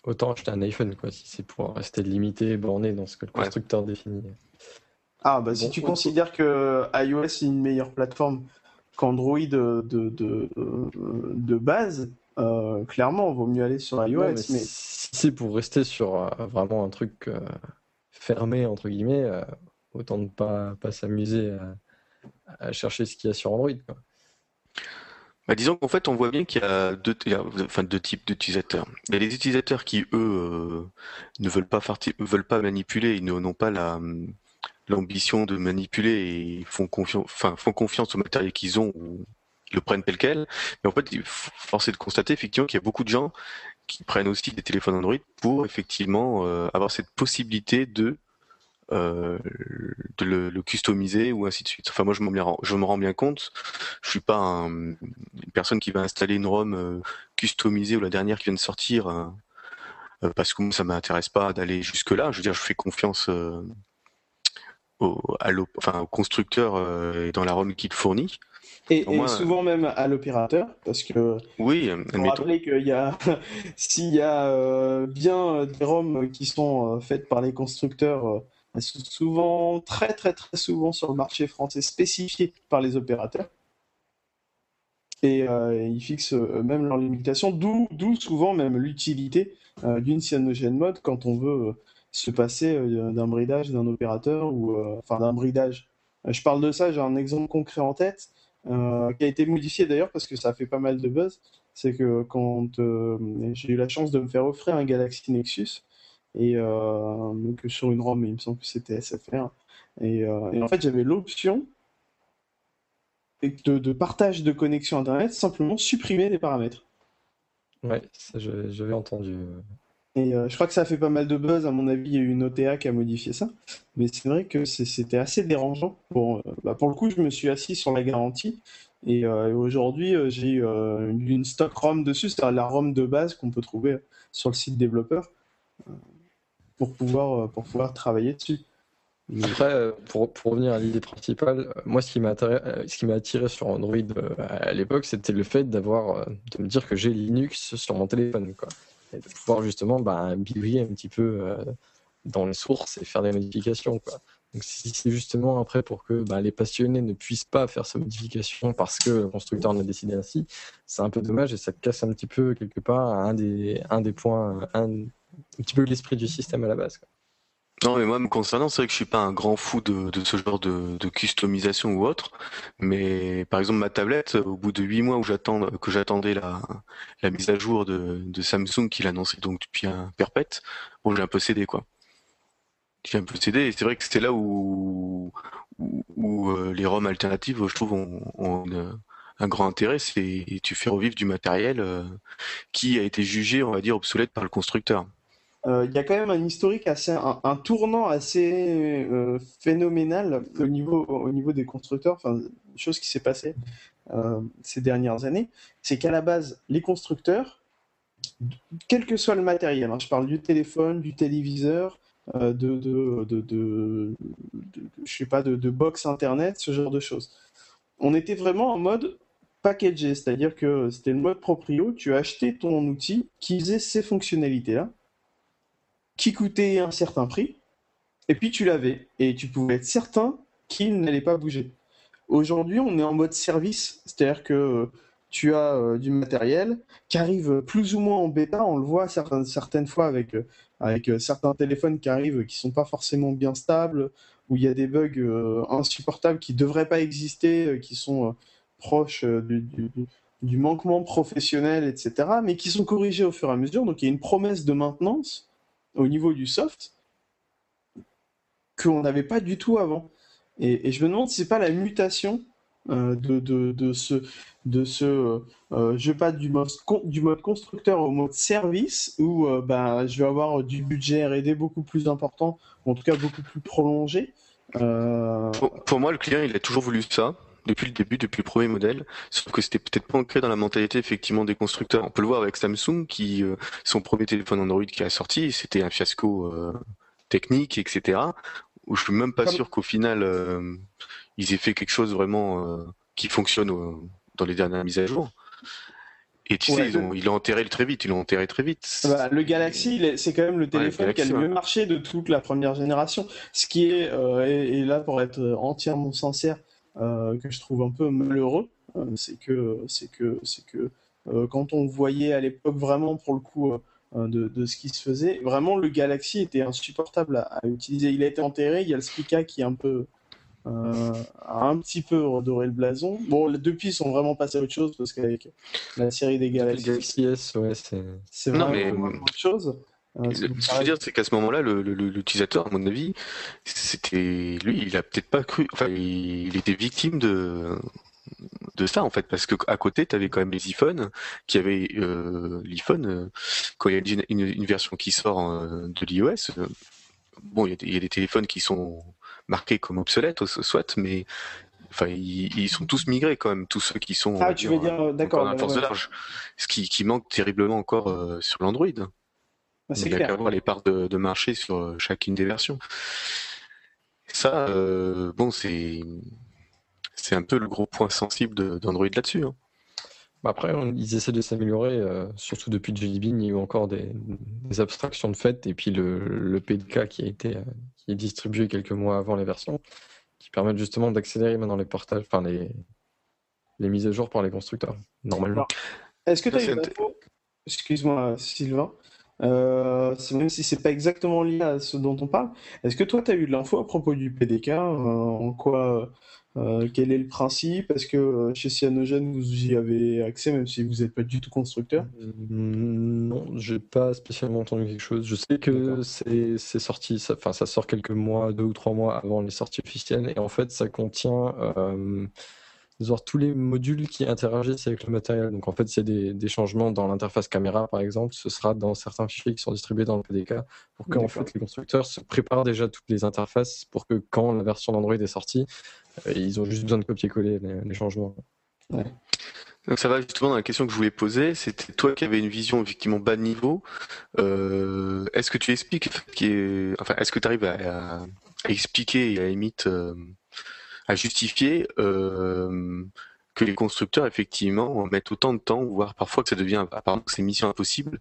Autant acheter un iPhone, quoi, si c'est pour rester limité et borné dans ce que le Ouais. constructeur définit. Ah, bah si Bon, tu on- considères que iOS est une meilleure plateforme qu'Android de, de, de, de base, euh, clairement, vaut mieux aller sur iOS. Non, mais mais... si c'est pour rester sur euh, vraiment un truc euh, fermé, entre guillemets, euh, autant ne pas, pas s'amuser à, à chercher ce qu'il y a sur Android. Quoi. Bah, disons qu'en fait, on voit bien qu'il y a deux, il y a- enfin, deux types d'utilisateurs. Il y a les utilisateurs qui, eux, euh, ne veulent pas, farti- veulent pas manipuler, ils n'ont pas la, l'ambition de manipuler et font confiance, enfin, font confiance au matériel qu'ils ont ou le prennent tel quel. Mais en fait, force est de constater effectivement qu'il y a beaucoup de gens qui prennent aussi des téléphones Android pour effectivement euh, avoir cette possibilité de euh, le, customiser ou ainsi de suite. Enfin, moi, je, me rends bien compte. Je suis pas un- une personne qui va installer une ROM euh, customisée ou la dernière qui vient de sortir parce que moi, ça m'intéresse pas d'aller jusque là. Je veux dire, je fais confiance au, à l'op- enfin, au constructeur euh, et dans la ROM qu'il fournit. Et, Pour et moi, souvent même à l'opérateur, parce que Oui, euh, admettons. rappeler qu'il y a, s'il y a euh, bien des ROM qui sont euh, faites par les constructeurs, euh, elles sont souvent, très très très souvent sur le marché français, spécifiées par les opérateurs. Et euh, ils fixent eux-mêmes leurs limitations, d'où souvent même l'utilité euh, d'une cyanogen mode quand on veut euh, se passer euh, d'un bridage d'un opérateur ou euh, enfin d'un bridage. Euh, je parle de ça, j'ai un exemple concret en tête qui a été modifié d'ailleurs parce que ça a fait pas mal de buzz. C'est que quand j'ai eu la chance de me faire offrir un Galaxy Nexus et donc sur une ROM, il me semble que c'était SFR. Et, et en fait, j'avais l'option de, partage de connexion Internet, simplement supprimer des paramètres. Ouais, j'avais entendu. Euh. Et je crois que ça a fait pas mal de buzz. À mon avis, il y a eu une OTA qui a modifié ça. Mais c'est vrai que c'était assez dérangeant. Pour, bah, pour le coup, je me suis assis sur la garantie. Et aujourd'hui, j'ai une, une stock ROM dessus, c'est la ROM de base qu'on peut trouver sur le site développeur pour pouvoir, pour pouvoir travailler dessus. Après, euh, pour, pour revenir à l'idée principale, euh, moi, ce qui m'a attiré, euh, ce qui m'a attiré sur Android à l'époque, c'était le fait d'avoir, de me dire que j'ai Linux sur mon téléphone, quoi. Et de pouvoir justement bah, bidouiller un petit peu dans les sources et faire des modifications. Donc, si c'est justement après pour que bah, les passionnés ne puissent pas faire ces modifications parce que le constructeur en a décidé ainsi, c'est un peu dommage et ça casse un petit peu quelque part un des, un des points, un, petit peu l'esprit du système à la base. Non, mais moi, me concernant, c'est vrai que je suis pas un grand fou de, ce genre de, customisation ou autre. Mais par exemple, ma tablette, au bout de huit mois où j'attends, que j'attendais la, mise à jour de, Samsung qu'il annonçait donc depuis un perpète, bon, j'ai un peu cédé, quoi. J'ai un peu cédé, et c'est vrai que c'était là où, où, euh, les ROM alternatives, je trouve, ont, un grand intérêt, c'est tu fais revivre du matériel euh, qui a été jugé, on va dire, obsolète par le constructeur. Euh, il y a quand même un historique assez, un, tournant assez euh, phénoménal au niveau, au niveau des constructeurs, enfin, chose qui s'est passée euh, ces dernières années, c'est qu'à la base, les constructeurs, quel que soit le matériel, hein, je parle du téléphone, du téléviseur, de, de, de, je sais pas, de, de box internet, ce genre de choses. On était vraiment en mode packagé, c'est-à-dire que c'était le mode proprio, tu achetais ton outil qui faisait ces fonctionnalités-là qui coûtait un certain prix, et puis tu l'avais, et tu pouvais être certain qu'il n'allait pas bouger. Aujourd'hui, on est en mode service, c'est-à-dire que tu as euh, du matériel qui arrive plus ou moins en bêta, on le voit certaines, certaines fois avec, euh, avec euh, certains téléphones qui arrivent qui sont pas forcément bien stables, où il y a des bugs insupportables qui ne devraient pas exister, qui sont proches du, manquement professionnel, etc., mais qui sont corrigés au fur et à mesure. Donc il y a une promesse de maintenance au niveau du soft qu'on n'avait pas du tout avant. Et, je me demande si c'est pas la mutation euh, de, de, ce, de ce euh, euh, je passe du mode, du mode constructeur au mode service où bah, je vais avoir du budget R&D beaucoup plus important, en tout cas beaucoup plus prolongé. pour, moi, le client, il a toujours voulu ça depuis le début, depuis le premier modèle, sauf que c'était peut-être pas ancré dans la mentalité effectivement des constructeurs. On peut le voir avec Samsung qui euh, son premier téléphone Android qui a sorti, c'était un fiasco euh, technique, etc. Où je suis même pas sûr qu'au final euh, ils aient fait quelque chose vraiment qui fonctionne dans les dernières mises à jour. Et tu sais, ils, l'ont enterré très vite, ils l'ont enterré très vite. Bah, le Galaxy, c'est quand même le téléphone qui a le mieux marché de toute la première génération. Ce qui est, et, là pour être entièrement sincère, que je trouve un peu malheureux, euh, c'est que, c'est que, c'est que euh, quand on voyait à l'époque vraiment pour le coup de, de, ce qui se faisait, vraiment le Galaxy était insupportable à, utiliser. Il a été enterré, il y a le Spica qui est un peu euh, a un petit peu redoré le blason. Bon, depuis, ils sont vraiment passés à autre chose parce qu'avec la série des Galaxy, Galaxy S, ouais, c'est vraiment mais... autre chose. Euh, ce que je veux dire, c'est qu'à ce moment-là, l'utilisateur, à mon avis, c'était lui, il a peut-être pas cru, enfin, il, était victime de de ça en fait, parce que à côté, tu avais quand même les iPhones, qui avaient euh, l'iPhone euh, quand il y a une, version qui sort de l'iOS. bon, il y, a des, téléphones qui sont marqués comme obsolètes, soit, mais enfin ils, sont tous migrés quand même tous ceux qui sont ah tu veux dire d'accord force de large ce qui, qui manque terriblement encore sur l'Android bah, il n'y a qu'à voir les parts de, marché sur euh, chacune des versions. Ça, euh, bon, c'est c'est un peu le gros point sensible d'Android là-dessus. Hein. Bah, après, ils essaient de s'améliorer, euh, surtout depuis Jelly Bean, il y a eu encore des, abstractions de fait, et puis le, le PDK qui a été qui est distribué quelques mois avant les versions, qui permettent justement d'accélérer maintenant les portages, enfin les, les mises à jour par les constructeurs, normalement. Est-ce que tu as eu l'info? Excuse-moi, Sylvain. Euh, même si c'est pas exactement lié à ce dont on parle. Est-ce que toi, tu as eu de l'info à propos du PDK euh, En quoi euh, Quel est le principe? Est-ce que chez Cyanogen, vous y avez accès, même si vous n'êtes pas du tout constructeur? Non, j'ai pas spécialement entendu quelque chose. Je sais que c'est sorti, ça, enfin, ça sort quelques mois, deux ou trois mois avant les sorties officielles, et en fait, ça contient voir tous les modules qui interagissent avec le matériel. Donc en fait, s'il y a des, changements dans l'interface caméra, par exemple, ce sera dans certains fichiers qui sont distribués dans le PDK pour que fait, les constructeurs se préparent déjà toutes les interfaces pour que quand la version d'Android est sortie, euh, ils ont juste besoin de copier-coller les, changements. Donc ça va justement dans la question que je voulais poser, c'était toi qui avais une vision effectivement bas de niveau. Euh, est-ce que tu expliques, enfin, est-ce que tu arrives à, expliquer et à limite euh, à justifier euh, que les constructeurs effectivement mettent autant de temps, voire parfois que ça devient apparemment que c'est mission impossible,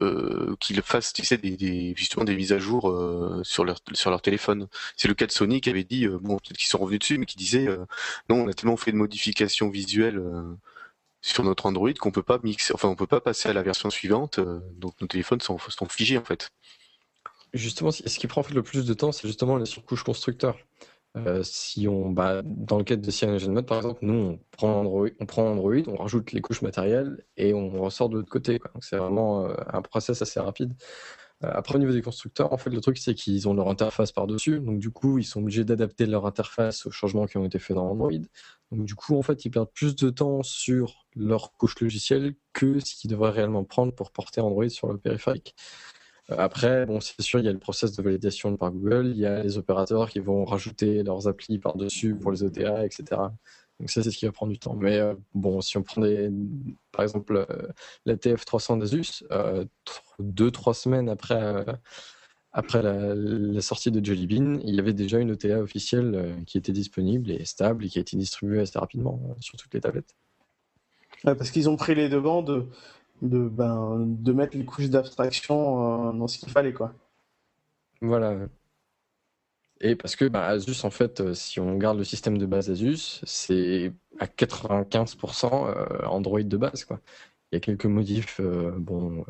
euh, qu'ils fassent, tu sais, des, justement des mises à jour euh, sur leur téléphone. C'est le cas de Sony qui avait dit, bon, peut-être qu'ils sont revenus dessus, mais qui disait, non, on a tellement fait de modifications visuelles sur notre Android qu'on peut pas mixer, enfin, on peut pas passer à la version suivante, donc nos téléphones sont, sont figés en fait. Justement, ce qui prend en fait le plus de temps, c'est justement les surcouches constructeurs. Euh, si on, bah, dans le cadre de CyanogenMod, par exemple, nous, on prend, Android, on rajoute les couches matérielles et on ressort de l'autre côté. Donc, c'est vraiment euh, un process assez rapide. Euh, après, au niveau des constructeurs, en fait, le truc, c'est qu'ils ont leur interface par-dessus. Donc, du coup, ils sont obligés d'adapter leur interface aux changements qui ont été faits dans Android. Donc, du coup, en fait, ils perdent plus de temps sur leur couche logicielle que ce qu'ils devraient réellement prendre pour porter Android sur le périphérique. Après, bon, c'est sûr, il y a le process de validation par Google, il y a les opérateurs qui vont rajouter leurs applis par-dessus pour les OTA, etc. Donc ça, c'est ce qui va prendre du temps. Mais euh, bon, si on prend des, par exemple euh, la TF300 d'Asus, euh, deux, trois semaines après, après la, sortie de Jelly Bean, il y avait déjà une OTA officielle qui était disponible et stable et qui a été distribuée assez rapidement sur toutes les tablettes. parce qu'ils ont pris les devants de ben, de mettre les couches d'abstraction euh, dans ce qu'il fallait, quoi. Voilà. Et parce que bah, Asus, en fait, euh, si on garde le système de base Asus, c'est à 95% euh, Android de base, quoi. Il y a quelques modifs, bon,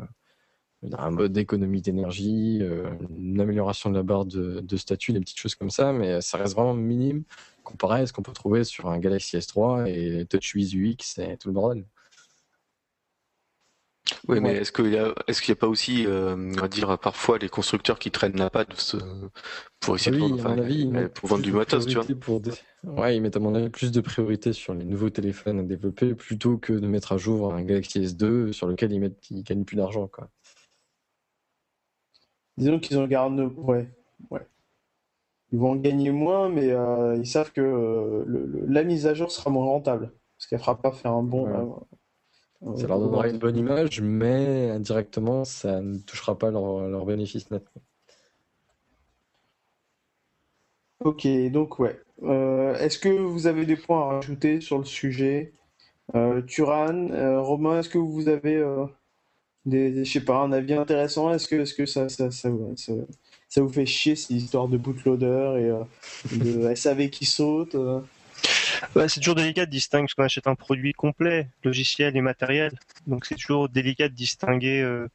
un mode d'économie d'énergie, une amélioration de la barre de, de, statut, des petites choses comme ça, mais ça reste vraiment minime comparé à ce qu'on peut trouver sur un Galaxy S3 et TouchWiz UX et tout le bordel. Oui, mais est-ce qu'il y a, est-ce qu'il y a pas aussi, euh, on va dire, parfois les constructeurs qui traînent la patte pour essayer de vendre, pour vendre du matos, tu vois Ouais, ils mettent à mon avis plus de priorité sur les nouveaux téléphones à développer plutôt que de mettre à jour un Galaxy S2 sur lequel ils mettent, ils gagnent plus d'argent, quoi. Disons qu'ils en gardent, ouais, ouais. Ils vont en gagner moins, mais euh, ils savent que euh, la mise à jour sera moins rentable parce qu'elle fera pas faire un bon. Ça leur donnera une bonne image, mais indirectement, ça ne touchera pas leur, leur bénéfice net. Ok, donc ouais. Euh, est-ce que vous avez des points à rajouter sur le sujet? Euh, Turan, euh, Romain, est-ce que vous avez des, je sais pas, un avis intéressant? Est-ce que, est -ce que ça, ça, ça, ça, vous fait chier ces histoires de bootloader et de SAV qui saute c'est toujours délicat de distinguer parce qu'on achète un produit complet, logiciel et matériel. Donc c'est toujours délicat de distinguer euh,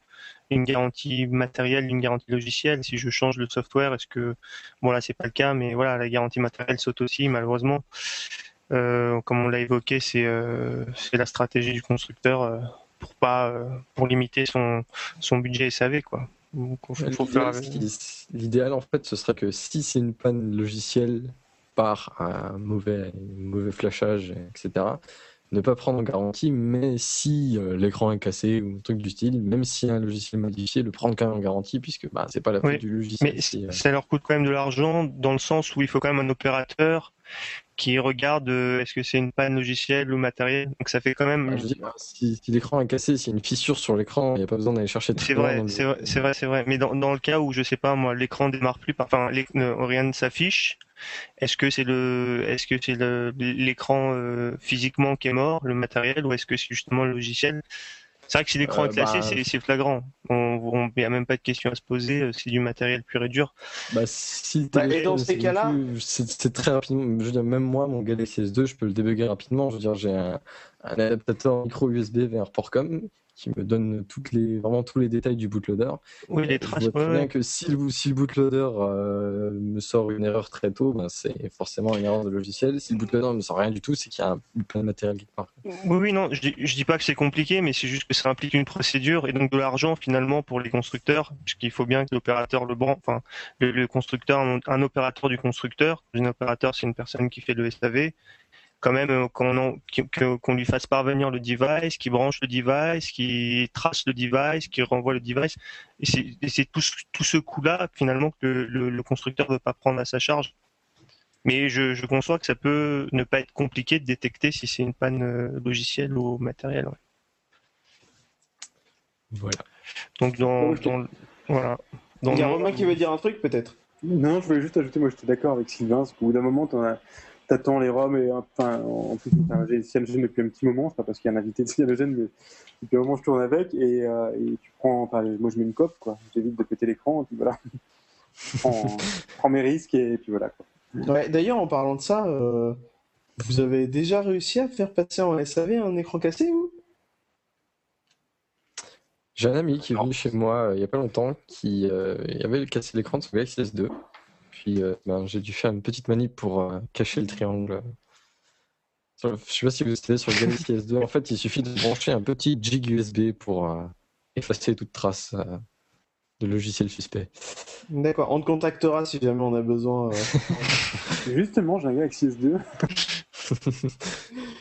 une garantie matérielle d'une garantie logicielle. Si je change le software, est-ce que bon là c'est pas le cas, mais voilà la garantie matérielle saute aussi malheureusement. Euh, comme on l'a évoqué, c'est euh, la stratégie du constructeur pour pas pour limiter son son budget SAV quoi. L'idéal en fait, ce serait que si c'est une panne logicielle par un mauvais, mauvais flashage, etc. Ne pas prendre en garantie, mais si euh, l'écran est cassé ou un truc du style, même si un logiciel modifié, le prendre quand même en garantie, puisque bah, c'est pas la faute du logiciel. Mais euh. ça leur coûte quand même de l'argent, dans le sens où il faut quand même un opérateur qui regarde euh, est-ce que c'est une panne logicielle ou matérielle. Donc ça fait quand même. Ah, bah, si, l'écran est cassé, s'il y a une fissure sur l'écran, il n'y a pas besoin d'aller chercher. C'est vrai, c'est vrai, c'est vrai, c'est vrai. Mais dans, dans, le cas où je sais pas moi, l'écran démarre plus, enfin rien ne s'affiche. Est-ce que c'est le, est-ce que c'est l'écran euh, physiquement qui est mort, le matériel, ou est-ce que c'est justement le logiciel? C'est vrai que si l'écran euh, est cassé, bah, c'est flagrant. Il n'y a même pas de question à se poser, euh, c'est du matériel pur et dur. Bah, si bah, et dans ces cas-là, c'est très rapidement. Je veux dire, même moi, mon Galaxy S2, je peux le débugger rapidement. Je veux dire, j'ai un, un, adaptateur micro USB vers Portcom qui me donne toutes les, vraiment tous les détails du bootloader. Oui, les traces. Je vois bien que si le, si le bootloader euh, me sort une erreur très tôt, ben c'est forcément une erreur de logiciel. Si le bootloader ne me sort rien du tout, c'est qu'il y a plein de matériel quelque part. Oui, oui, non, je dis, dis pas que c'est compliqué, mais c'est juste que ça implique une procédure et donc de l'argent finalement pour les constructeurs, puisqu'il faut bien que l'opérateur le branche, enfin le, constructeur, un, opérateur du constructeur, un opérateur c'est une personne qui fait le SAV quand même qu'on qu'on lui fasse parvenir le device, qui branche le device, qui trace le device, qui renvoie le device. Et c'est tout, tout ce coût-là finalement que le, le, constructeur ne veut pas prendre à sa charge. Mais je, je, conçois que ça peut ne pas être compliqué de détecter si c'est une panne euh, logicielle ou matérielle. Voilà. Donc dans, dans voilà. Il y a Romain qui veut dire un truc peut-être. Non, je voulais juste ajouter, moi j'étais d'accord avec Sylvain, parce qu'au bout d'un moment, t'attends les ROM et enfin, en plus, Cyanogen depuis un petit moment, c'est pas parce qu'il y a un invité de Cyanogen, mais depuis un moment je tourne avec et, euh, et tu prends, enfin, moi je mets une cope, quoi, j'évite de péter l'écran, et puis voilà. je prends, mes risques et, puis voilà. Quoi. Ouais, D'ailleurs, en parlant de ça, euh, vous avez déjà réussi à faire passer en SAV un écran cassé, vous? J'ai un ami qui est venu chez moi euh, il n'y a pas longtemps qui euh, avait cassé l'écran de son Galaxy S2. Puis euh, ben, j'ai dû faire une petite manip pour cacher le triangle. Je ne sais pas si vous savez sur le Galaxy S2. En fait, il suffit de brancher un petit jig USB pour effacer toute trace de logiciel suspect. D'accord, on te contactera si jamais on a besoin. Justement, j'ai un Galaxy S2.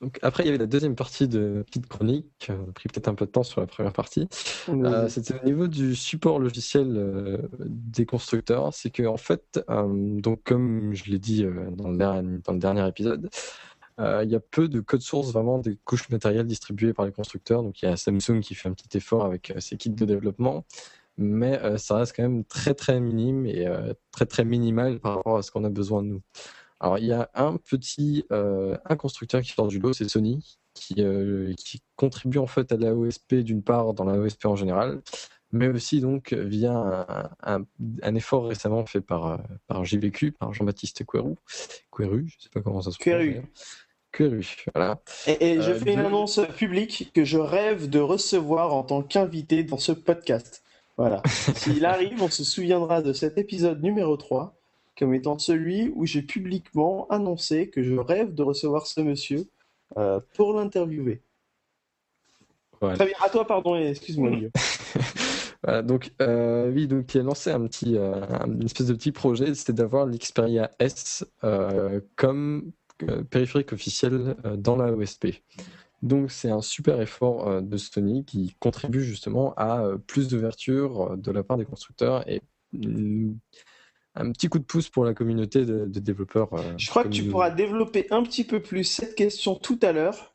Donc, après, il y avait la deuxième partie de petite chronique. On a pris peut-être un peu de temps sur la première partie. Euh, c'était au niveau du support logiciel euh, des constructeurs. C'est que, en fait, euh, donc, comme je l'ai dit dans le, dernier, dans, le dernier, épisode, il y a peu de code source vraiment des couches matérielles distribuées par les constructeurs. Donc, il y a Samsung qui fait un petit effort avec ses kits de développement. Mais ça reste quand même très très minime et très très minimal par rapport à ce qu'on a besoin de nous. Alors, il y a un petit euh, un constructeur qui sort du lot, c'est Sony, qui, euh, qui contribue en fait à la OSP d'une part dans la OSP en général, mais aussi donc via un, un, effort récemment fait par, euh, par JVQ, par Jean-Baptiste Queru, Queru, je sais pas comment ça se prononce. Queru, voilà. Et, et je fais une annonce publique que je rêve de recevoir en tant qu'invité dans ce podcast. Voilà. S'il arrive, on se souviendra de cet épisode numéro 3 comme étant celui où j'ai publiquement annoncé que je rêve de recevoir ce monsieur euh, pour l'interviewer. Très bien, à toi, pardon, excuse-moi. voilà, donc, euh, oui, donc il a lancé un petit, euh, une espèce de petit projet, c'était d'avoir l'Xperia S comme périphérique officiel dans la OSP. Donc c'est un super effort de Sony qui contribue justement à plus d'ouverture de la part des constructeurs et mm, un petit coup de pouce pour la communauté de, développeurs. Euh, je crois que tu pourras développer un petit peu plus cette question tout à l'heure.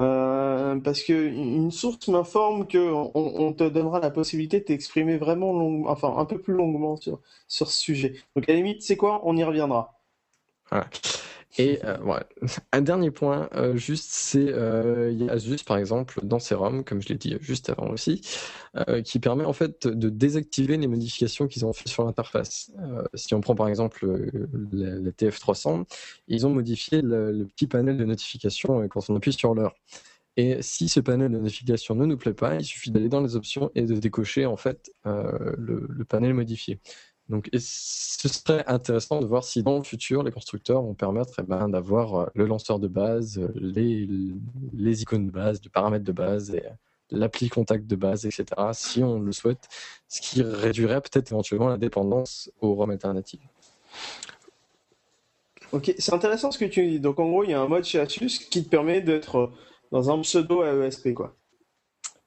Euh, parce que une source m'informe que on, te donnera la possibilité de t'exprimer vraiment long, enfin un peu plus longuement sur, sur ce sujet. Donc à la limite, c'est quoi? On y reviendra. Voilà. Et euh, un dernier point, euh, juste, c'est euh, il y a Asus par exemple dans Serum, comme je l'ai dit juste avant aussi, qui permet en fait de désactiver les modifications qu'ils ont fait sur l'interface. si on prend par exemple la, TF300, ils ont modifié le, petit panel de notification quand on appuie sur l'heure. Et si ce panel de notification ne nous plaît pas, il suffit d'aller dans les options et de décocher en fait le, le panel modifié. Donc, ce serait intéressant de voir si dans le futur, les constructeurs vont permettre eh ben, d'avoir euh, le lanceur de base, euh, les, les, icônes de base, les paramètres de base, et euh, l'appli contact de base, etc. Si on le souhaite, ce qui réduirait peut-être éventuellement la dépendance aux ROM alternatives. Ok, c'est intéressant ce que tu dis. Donc en gros, il y a un mode chez Asus qui te permet d'être dans un pseudo AESP, quoi.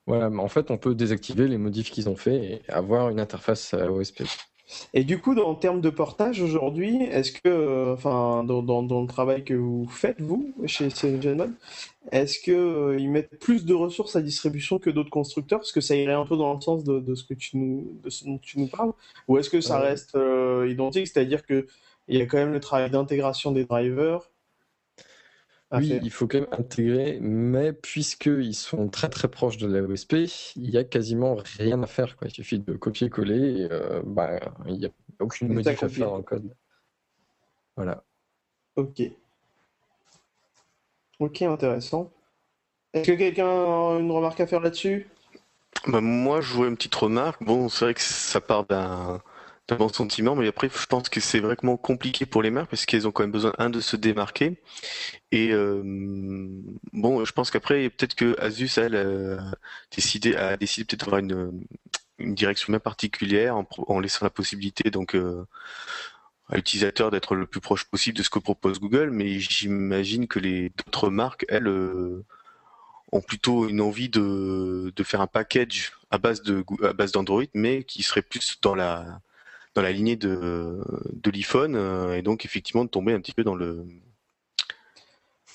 Voilà, mais en fait, on peut désactiver les modifs qu'ils ont fait et avoir une interface AESP. Et du coup, en termes de portage aujourd'hui, est-ce que, euh, enfin, dans, dans, le travail que vous faites, vous, chez CNGenMod, est-ce qu'ils euh, mettent plus de ressources à distribution que d'autres constructeurs? Parce que ça irait un peu dans le sens de, de, ce, que tu nous, de ce dont tu nous parles. Ou est-ce que ça reste euh, identique? C'est-à-dire qu'il y a quand même le travail d'intégration des drivers oui, il faut quand même intégrer, mais puisqu'ils sont très très proches de la OSP, il n'y a quasiment rien à faire. Quoi. Il suffit de copier-coller et euh, bah, il n'y a aucune modif à faire le code. Voilà. Ok. Ok, intéressant. Est-ce que quelqu'un a une remarque à faire là-dessus? Bah, Moi, je vois une petite remarque. Bon, c'est vrai que ça part d'un un bon sentiment, mais après, je pense que c'est vraiment compliqué pour les marques parce qu'elles ont quand même besoin, un, de se démarquer. Et euh, bon, je pense qu'après, peut-être que Asus, elle, a décidé, a décidé peut-être d'avoir une, une direction bien particulière en, en, laissant la possibilité, donc, euh, à l'utilisateur d'être le plus proche possible de ce que propose Google, mais j'imagine que les d'autres marques, elles, euh, ont plutôt une envie de, de faire un package à base de à base d'Android, mais qui serait plus dans la dans la lignée de de l'iPhone euh, et donc effectivement de tomber un petit peu dans le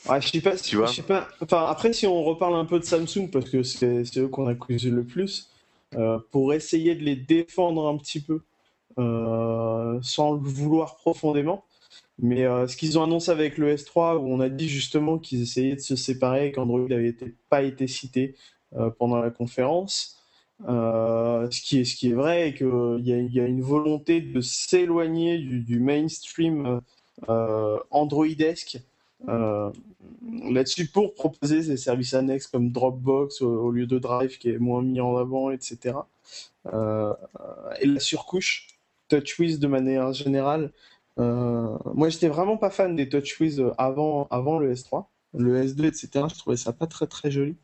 Ouais, je sais pas, Tu vois je sais pas. Enfin, après, si on reparle un peu de Samsung, parce que c'est eux qu'on accuse le plus, euh, pour essayer de les défendre un petit peu, euh, sans le vouloir profondément. Mais euh, ce qu'ils ont annoncé avec le S3, où on a dit justement qu'ils essayaient de se séparer, qu'Android n'avait pas été cité pendant la conférence, euh, ce qui est, ce qui est vrai, et qu'il y a, une volonté de s'éloigner du, mainstream euh, androidesque euh, là-dessus pour proposer des services annexes comme Dropbox au, au lieu de Drive qui est moins mis en avant, etc. Euh, et la surcouche, TouchWiz de manière générale. moi, j'étais vraiment pas fan des TouchWiz avant, avant le S3. Le S2, etc., je trouvais ça pas très très joli.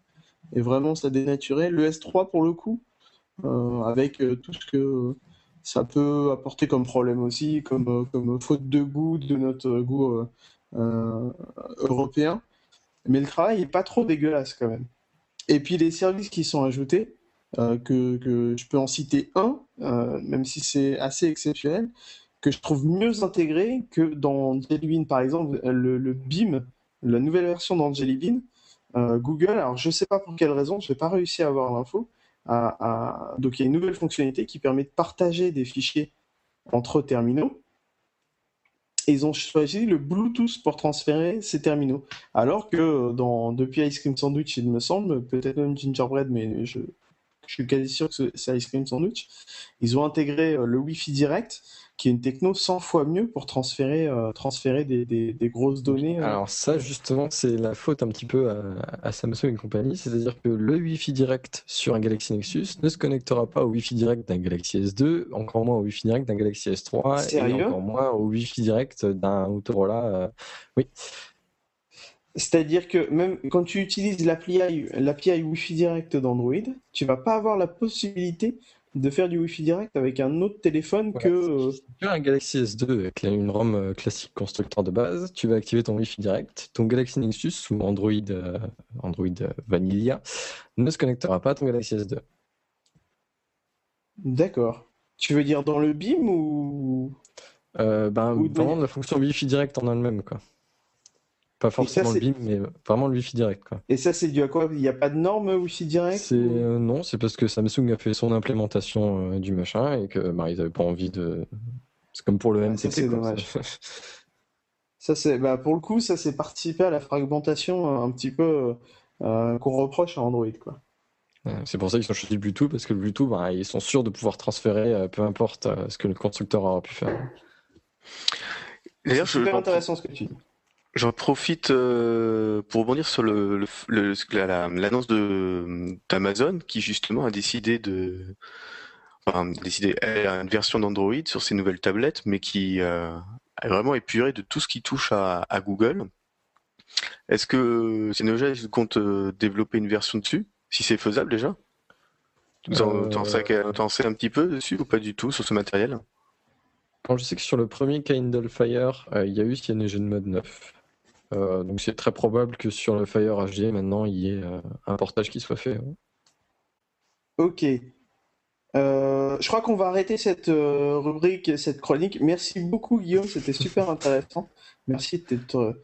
Et vraiment, ça dénaturait. Le S3, pour le coup, avec euh, tout ce que ça peut apporter comme problème aussi, comme, euh, faute de goût, de notre goût euh, euh, européen. Mais le travail est pas trop dégueulasse quand même. Et puis les services qui sont ajoutés, euh, que, je peux en citer un, euh, même si c'est assez exceptionnel, que je trouve mieux intégré que dans Jelly par exemple, le, BIM, la nouvelle version dans Jelly Bean, euh, Google, alors je sais pas pour quelle raison, je n'ai pas réussi à avoir l'info, donc il y a une nouvelle fonctionnalité qui permet de partager des fichiers entre terminaux. Et ils ont choisi le Bluetooth pour transférer ces terminaux. Alors que dans, depuis Ice Cream Sandwich, il me semble, peut-être même Gingerbread, mais je, je suis quasi sûr que c'est Ice Cream Sandwich, ils ont intégré le Wi-Fi direct, qui est une techno 100 fois mieux pour transférer, euh, transférer des, des- des grosses données. euh. Alors ça, justement, c'est la faute un petit peu à, à Samsung et compagnie, c'est-à-dire que le Wi-Fi direct sur un Galaxy Nexus ne se connectera pas au Wi-Fi direct d'un Galaxy S2, encore moins au Wi-Fi direct d'un Galaxy S3, et encore moins au Wi-Fi direct d'un Motorola. euh, Oui, C'est-à-dire que même quand tu utilises l'API l'API Wi-Fi direct d'Android, tu vas pas avoir la possibilité de faire du Wi-Fi direct avec un autre téléphone Voilà. que... euh, Sur un Galaxy S2 avec une ROM euh, classique constructeur de base, tu vas activer ton Wi-Fi direct. Ton Galaxy Nexus ou Android, euh, Android euh, Vanilla ne se connectera pas à ton Galaxy S2. D'accord. Tu veux dire dans le BIM ou... Euh, ben, Ou manière- la fonction Wi-Fi direct en elle-même, quoi. Pas forcément le c'est- BIM, mais vraiment le Wi-Fi direct, quoi. Et ça, c'est dû à quoi? Il n'y a pas de norme Wi-Fi direct? Euh, non, c'est parce que Samsung a fait son implémentation euh, du machin et que bah, ils n'avaient pas envie de. C'est comme pour le Ah, MTT, ça, c'est dommage. Ça, c'est, bah, pour le coup, ça, c'est participer à la fragmentation euh, un petit peu euh, qu'on reproche à Android, quoi. C'est pour ça qu'ils ont choisi le Bluetooth parce que le Bluetooth, bah, ils sont sûrs de pouvoir transférer, euh, peu importe euh, ce que le constructeur aura pu faire. C'est super intéressant ce que tu dis. J'en profite euh, pour rebondir sur le, le- le- la- la- l'annonce de d'Amazon qui justement a décidé de enfin, décidé elle a une version d'Android sur ses nouvelles tablettes, mais qui euh, est vraiment épurée de tout ce qui touche à, à Google. Est-ce que Synology compte euh, développer une version dessus, si c'est faisable déjà? T'en, Euh, t'en sais, t'en sais un petit peu dessus ou pas du tout sur ce matériel? Bon, je sais que sur le premier Kindle Fire, il y a eu CyanogenMod Mode 9. Euh, donc c'est très probable que sur le Fire HD maintenant il y ait euh, un portage qui soit fait. ouais. Ok. Euh, je crois qu'on va arrêter cette rubrique, cette chronique. Merci beaucoup, Guillaume, c'était super intéressant. Merci de t'être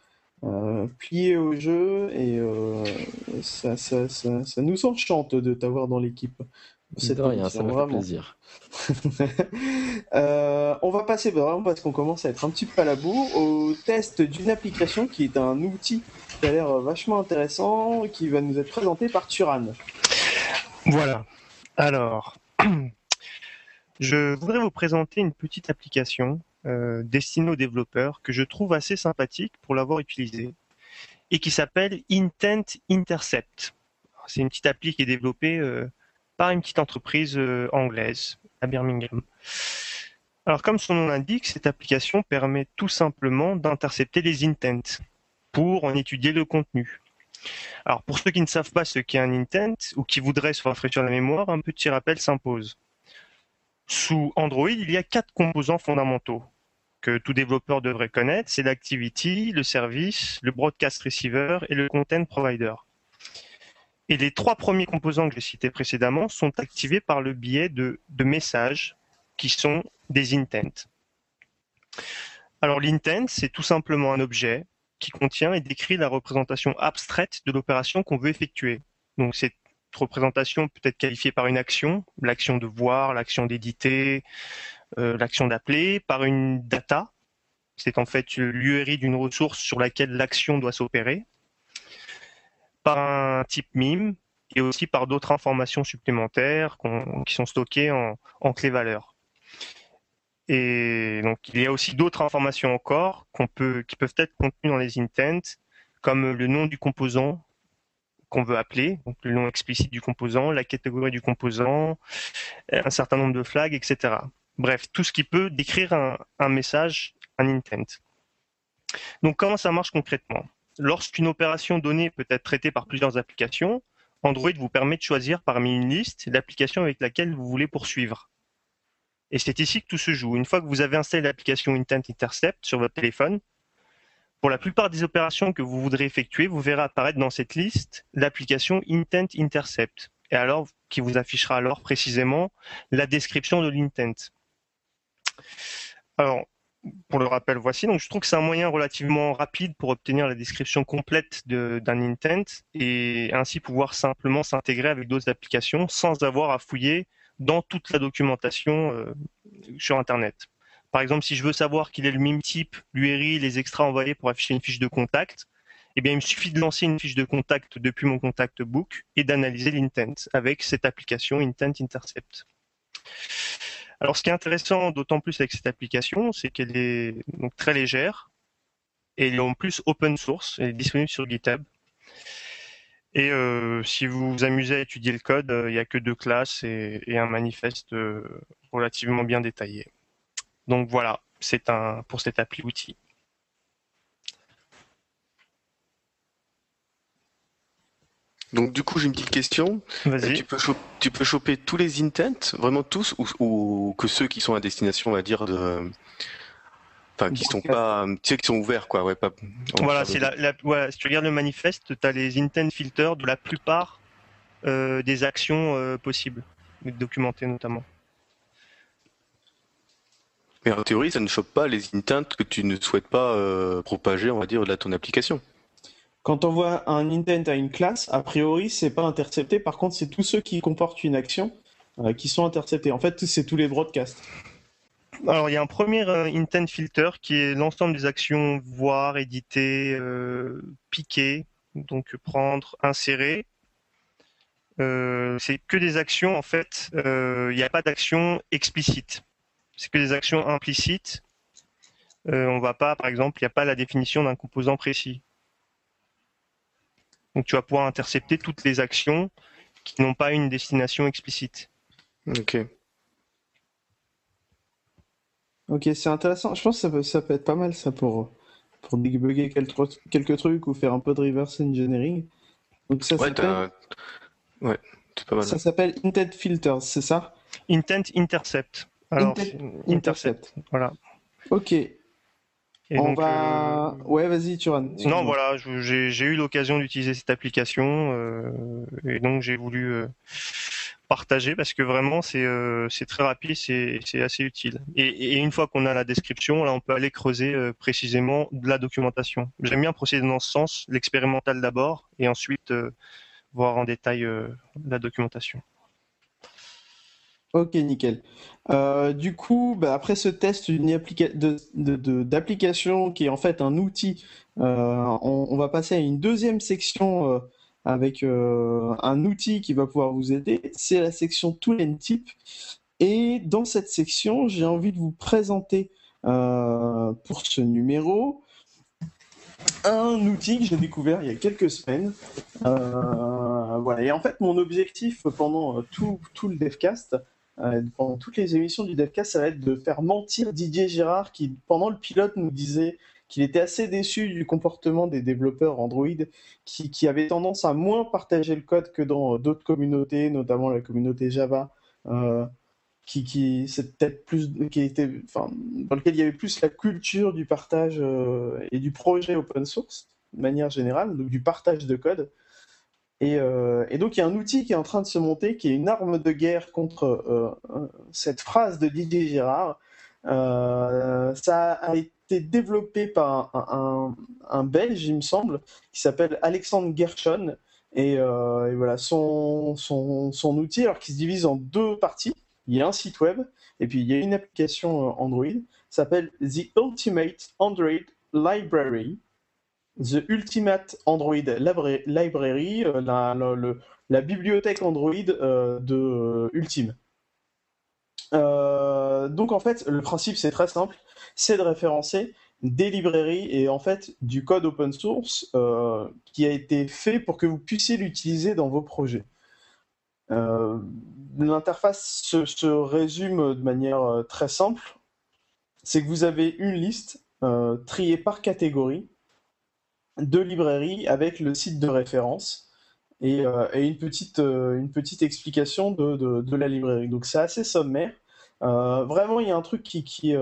plié au jeu et ça, ça, ça, ça nous enchante de t'avoir dans l'équipe. Cette De rien, ça me fait plaisir. Euh, on va passer vraiment parce qu'on commence à être un petit peu à la bourre au test d'une application qui est un outil qui a l'air vachement intéressant, qui va nous être présenté par Turan. Voilà. Alors, je voudrais vous présenter une petite application euh, destinée aux développeurs que je trouve assez sympathique pour l'avoir utilisée et qui s'appelle Intent Intercept. C'est une petite appli qui est développée euh, par une petite entreprise euh, anglaise à Birmingham. Alors, comme son nom l'indique, cette application permet tout simplement d'intercepter les intents pour en étudier le contenu. Alors, pour ceux qui ne savent pas ce qu'est un intent ou qui voudraient se rafraîchir la mémoire, un petit rappel s'impose. Sous Android, il y a quatre composants fondamentaux que tout développeur devrait connaître, c'est l'activity, le service, le broadcast receiver et le content provider. Et les trois premiers composants que j'ai cités précédemment sont activés par le biais de, messages qui sont des intents. Alors l'intent, c'est tout simplement un objet qui contient et décrit la représentation abstraite de l'opération qu'on veut effectuer. Donc cette représentation peut être qualifiée par une action, l'action de voir, l'action d'éditer, euh, l'action d'appeler, par une data, c'est en fait l'URI d'une ressource sur laquelle l'action doit s'opérer, par un type MIME et aussi par d'autres informations supplémentaires qui sont stockées en, clé valeur. Et donc, il y a aussi d'autres informations encore qui peuvent être contenues dans les intents, comme le nom du composant qu'on veut appeler, donc le nom explicite du composant, la catégorie du composant, un certain nombre de flags, etc. Bref, tout ce qui peut décrire un, un message, un intent. Donc, comment ça marche concrètement? Lorsqu'une opération donnée peut être traitée par plusieurs applications, Android vous permet de choisir parmi une liste l'application avec laquelle vous voulez poursuivre. Et c'est ici que tout se joue. Une fois que vous avez installé l'application Intent Intercept sur votre téléphone, pour la plupart des opérations que vous voudrez effectuer, vous verrez apparaître dans cette liste l'application Intent Intercept. Et alors, qui vous affichera alors précisément la description de l'intent. Alors, pour le rappel, voici. Donc, je trouve que c'est un moyen relativement rapide pour obtenir la description complète d'un intent et ainsi pouvoir simplement s'intégrer avec d'autres applications sans avoir à fouiller dans toute la documentation euh, sur Internet. Par exemple, si je veux savoir quel est le MIME type, l'URI, les extras envoyés pour afficher une fiche de contact, eh bien, il me suffit de lancer une fiche de contact depuis mon contact book et d'analyser l'intent avec cette application Intent Intercept. Alors, ce qui est intéressant d'autant plus avec cette application, c'est qu'elle est donc très légère et en plus open source, elle est disponible sur GitHub. Et euh, si vous vous amusez à étudier le code, euh, il n'y a que deux classes et, un manifeste euh, relativement bien détaillé. Donc voilà, c'est un pour cette appli outil. Donc du coup, j'ai une petite question. Vas-y. Tu peux, tu peux choper tous les intents, vraiment tous, ou, ou, que ceux qui sont à destination, on va dire, de, Enfin, qui sont pas, tu sais, qui sont ouverts, quoi. Ouais, pas, voilà, c'est la, la si tu regardes le manifeste, tu as les intent filters de la plupart euh, des actions euh, possibles, documentées notamment. Mais en théorie, ça ne chope pas les intents que tu ne souhaites pas euh, propager, on va dire, de ton application. Quand on voit un intent à une classe, a priori, c'est pas intercepté. Par contre, c'est tous ceux qui comportent une action qui sont interceptés. En fait, c'est tous les broadcasts. Alors, il y a un premier euh, intent filter qui est l'ensemble des actions voir, éditer, euh, piquer, donc prendre, insérer. Euh, c'est que des actions, en fait, il n'y a pas d'action explicite. C'est que des actions implicites. on va pas, par exemple, il n'y a pas la définition d'un composant précis. Donc, tu vas pouvoir intercepter toutes les actions qui n'ont pas une destination explicite. Ok. Ok, c'est intéressant. Je pense que ça peut, ça peut être pas mal ça pour, pour débugger quelques, trucs ou faire un peu de reverse engineering. Donc ça ouais, s'appelle... Ouais, c'est pas mal. Ça s'appelle Intent Filters, c'est ça? Intent Intercept. Alors, Intercept. Voilà. Ok. On va. Euh, ouais, vas-y, Turan. Non, voilà, j'ai eu l'occasion d'utiliser cette application euh, et donc j'ai voulu euh, partager parce que vraiment c'est euh, très rapide, c'est assez utile. Et, une fois qu'on a la description, là on peut aller creuser euh, précisément de la documentation. J'aime bien procéder dans ce sens, l'expérimental d'abord et ensuite euh, voir en détail la documentation. Ok, nickel. du coup, bah, après ce test d'application qui est en fait un outil, on, on, va passer à une deuxième section avec euh, un outil qui va pouvoir vous aider. C'est la section Tool and Tip. Et dans cette section, j'ai envie de vous présenter euh, pour ce numéro un outil que j'ai découvert il y a quelques semaines. Euh, voilà. Et en fait, mon objectif pendant tout le DevCast, pendant toutes les émissions du DevCast, ça va être de faire mentir Didier Girard qui, pendant le pilote, nous disait qu'il était assez déçu du comportement des développeurs Android qui, qui, avaient tendance à moins partager le code que dans d'autres communautés, notamment la communauté Java. Euh, qui, était, dans lequel il y avait plus la culture du partage et du projet open source de manière générale, donc du partage de code. Et, et, donc il y a un outil qui est en train de se monter, qui est une arme de guerre contre cette phrase de Didier Girard. ça a été développé par un, Belge, il me semble, qui s'appelle Alexandre Gershon. Et, euh, voilà, son, son, outil, alors qui se divise en deux parties, il y a un site web et puis il y a une application euh, Android, s'appelle The Ultimate Android Library. The Ultimate Android Library, euh, la, bibliothèque Android de Ultime. donc en fait, le principe c'est très simple c'est de référencer des librairies et en fait du code open source euh, qui a été fait pour que vous puissiez l'utiliser dans vos projets. Euh, l'interface se, résume de manière euh, très simple. C'est que vous avez une liste triée par catégorie de librairies avec le site de référence et, une, petite, une petite explication de, la librairie. Donc c'est assez sommaire. vraiment, il y a un truc qui, qui,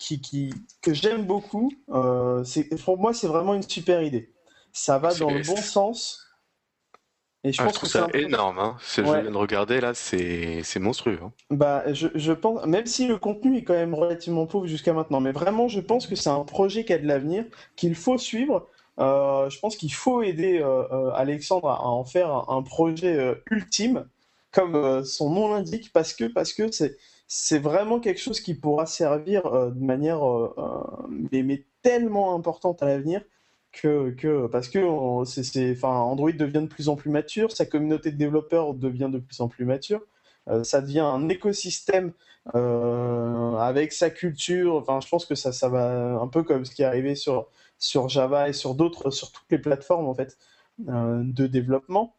qui, que j'aime beaucoup. Euh, pour moi, c'est vraiment une super idée. Ça va dans le bon sens. Et je ah, pense trouve que ça énorme. Hein. Ce que je viens de regarder là, c'est monstrueux. Hein. Bah, je, je, pense, même si le contenu est quand même relativement pauvre jusqu'à maintenant, mais vraiment, je pense que c'est un projet qui a de l'avenir, qu'il faut suivre. Euh, je pense qu'il faut aider euh, euh, Alexandre à, en faire un, projet ultime, comme son nom l'indique, parce que parce que c'est vraiment quelque chose qui pourra servir de manière mais, tellement importante à l'avenir que, que, parce que c'est, enfin, Android devient de plus en plus mature, sa communauté de développeurs devient de plus en plus mature, ça devient un écosystème avec sa culture. Enfin, je pense que ça, ça va un peu comme ce qui est arrivé sur, sur Java et sur d'autres, sur toutes les plateformes en fait de développement.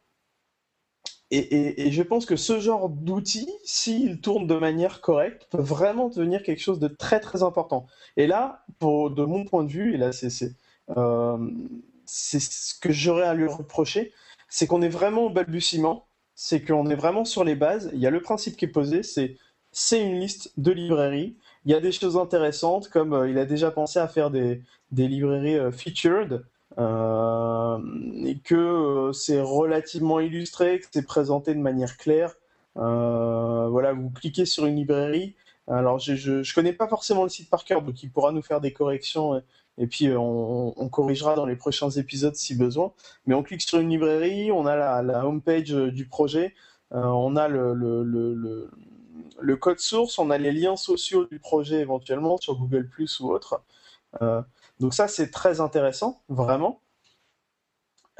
Et, je pense que ce genre d'outil, s'il tourne de manière correcte, peut vraiment devenir quelque chose de très très important. Et là, pour, de mon point de vue, et là c'est euh, ce que j'aurais à lui reprocher, c'est qu'on est vraiment au balbutiement, c'est qu'on est vraiment sur les bases. Il y a le principe qui est posé, c'est c'est une liste de librairies. Il y a des choses intéressantes, comme euh, il a déjà pensé à faire des, des librairies euh, featured, euh, et que euh, c'est relativement illustré, que c'est présenté de manière claire. Euh, voilà, vous cliquez sur une librairie. Alors, je ne connais pas forcément le site par cœur, donc il pourra nous faire des corrections et, puis on, corrigera dans les prochains épisodes si besoin. Mais on clique sur une librairie, on a la, la homepage du projet, on a le, le, le, le, code source, on a les liens sociaux du projet éventuellement sur Google Plus ou autre. Donc ça, c'est très intéressant, vraiment.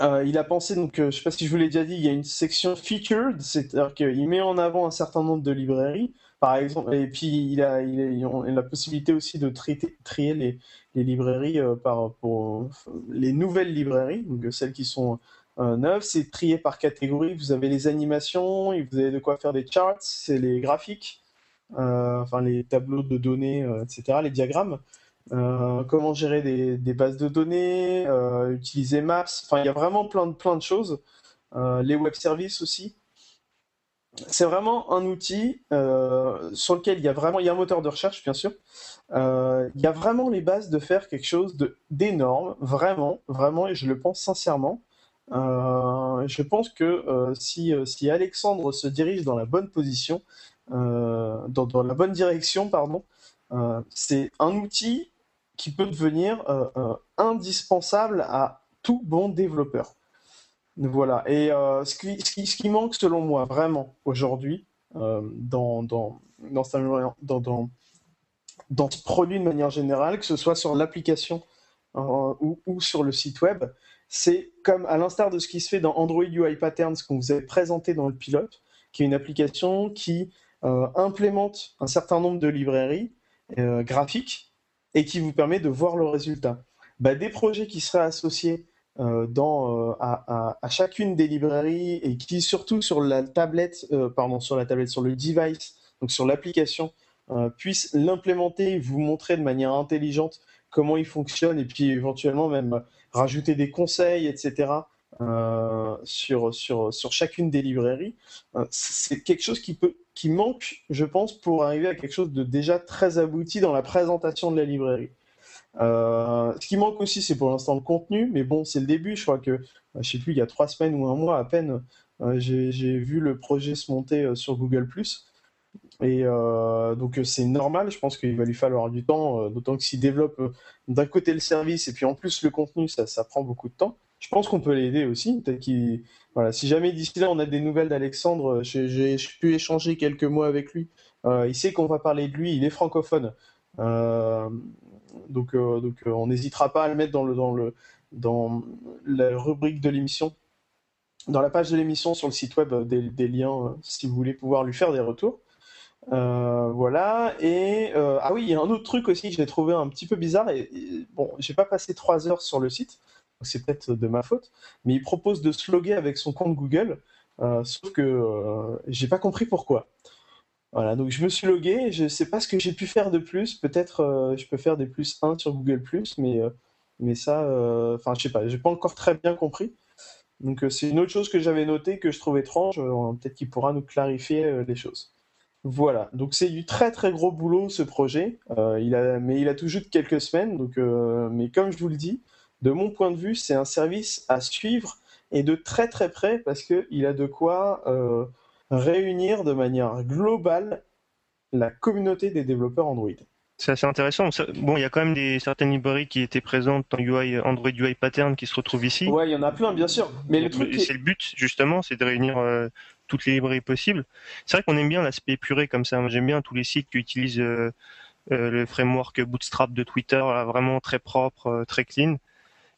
Euh, il a pensé, donc, euh, je ne sais pas si je vous l'ai déjà dit, il y a une section featured, c'est-à-dire qu'il met en avant un certain nombre de librairies, par exemple, et puis il a, il a, la possibilité aussi de trier les, librairies euh, par, pour les nouvelles librairies, donc celles qui sont neuves, c'est trié par catégorie, vous avez les animations, vous avez de quoi faire des charts, c'est les graphiques, enfin les tableaux de données, etc., les diagrammes. Euh, comment gérer des, bases de données, euh, utiliser Maps, enfin il y a vraiment plein de, plein de choses. Euh, les web services aussi. C'est vraiment un outil sur lequel il y a vraiment, il y a un moteur de recherche bien sûr. il y a vraiment les bases de faire quelque chose d'énorme, vraiment, vraiment, et je le pense sincèrement. Je pense que si, si, Alexandre se dirige dans la bonne position, dans, dans, la bonne direction, pardon, c'est un outil qui peut devenir euh, euh, indispensable à tout bon développeur. Voilà. Et euh, ce, qui, ce, qui, manque, selon moi, vraiment, aujourd'hui, dans, dans, dans, ce produit de manière générale, que ce soit sur l'application ou, ou, sur le site web, c'est comme à l'instar de ce qui se fait dans Android UI Patterns qu'on vous avait présenté dans le pilote, qui est une application qui implémente un certain nombre de librairies graphiques et qui vous permet de voir le résultat. Bah, des projets qui seraient associés euh, euh, à, chacune des librairies et qui surtout sur la tablette, euh, pardon, sur la tablette, sur le device, donc sur l'application, puissent l'implémenter, vous montrer de manière intelligente comment il fonctionne et puis éventuellement même rajouter des conseils, etc. euh, sur, sur, sur chacune des librairies, euh, c'est quelque chose qui, peut, qui manque, je pense, pour arriver à quelque chose de déjà très abouti dans la présentation de la librairie. Euh, ce qui manque aussi, c'est pour l'instant le contenu, mais bon, c'est le début. Je crois que, je sais plus, il y a trois semaines ou un mois à peine, j'ai vu le projet se monter sur Google ⁇ et euh, donc euh, c'est normal, je pense qu'il va lui falloir du temps, euh, d'autant que s'il développe d'un côté le service et puis en plus le contenu, ça, prend beaucoup de temps. Je pense qu'on peut l'aider aussi. Si jamais d'ici là on a des nouvelles d'Alexandre, j'ai pu échanger quelques mots avec lui. il sait qu'on va parler de lui, il est francophone, donc, on n'hésitera pas à le mettre dans la rubrique de l'émission, dans la page de l'émission sur le site web des liens si vous voulez pouvoir lui faire des retours. Euh, voilà. Et euh, ah oui, il y a un autre truc aussi que j'ai trouvé un petit peu bizarre. Et, bon, j'ai pas passé trois heures sur le site, c'est peut-être de ma faute, mais il propose de se loguer avec son compte Google. Euh, sauf que j'ai pas compris pourquoi. Voilà, donc je me suis logué, je sais pas ce que j'ai pu faire de plus, peut-être je peux faire des plus 1 sur Google mais, mais ça, enfin je sais pas, j'ai pas encore très bien compris. Donc c'est une autre chose que j'avais noté que je trouve étrange, peut-être qu'il pourra nous clarifier les choses. Voilà, donc c'est du très très gros boulot ce projet, euh, il a, mais il a tout juste quelques semaines, donc, euh, mais comme je vous le dis, de mon point de vue, c'est un service à suivre et de très très près parce qu'il a de quoi euh, réunir de manière globale la communauté des développeurs Android. C'est assez intéressant. Bon, il y a quand même des, certaines librairies qui étaient présentes dans UI, Android UI Pattern qui se retrouvent ici. Ouais, il y en a plein, bien sûr. Mais le truc. C'est le but, justement, c'est de réunir toutes les librairies possibles. C'est vrai qu'on aime bien l'aspect puré comme ça. J'aime bien tous les sites qui utilisent euh, euh, le framework Bootstrap de Twitter, vraiment très propre, euh, très clean.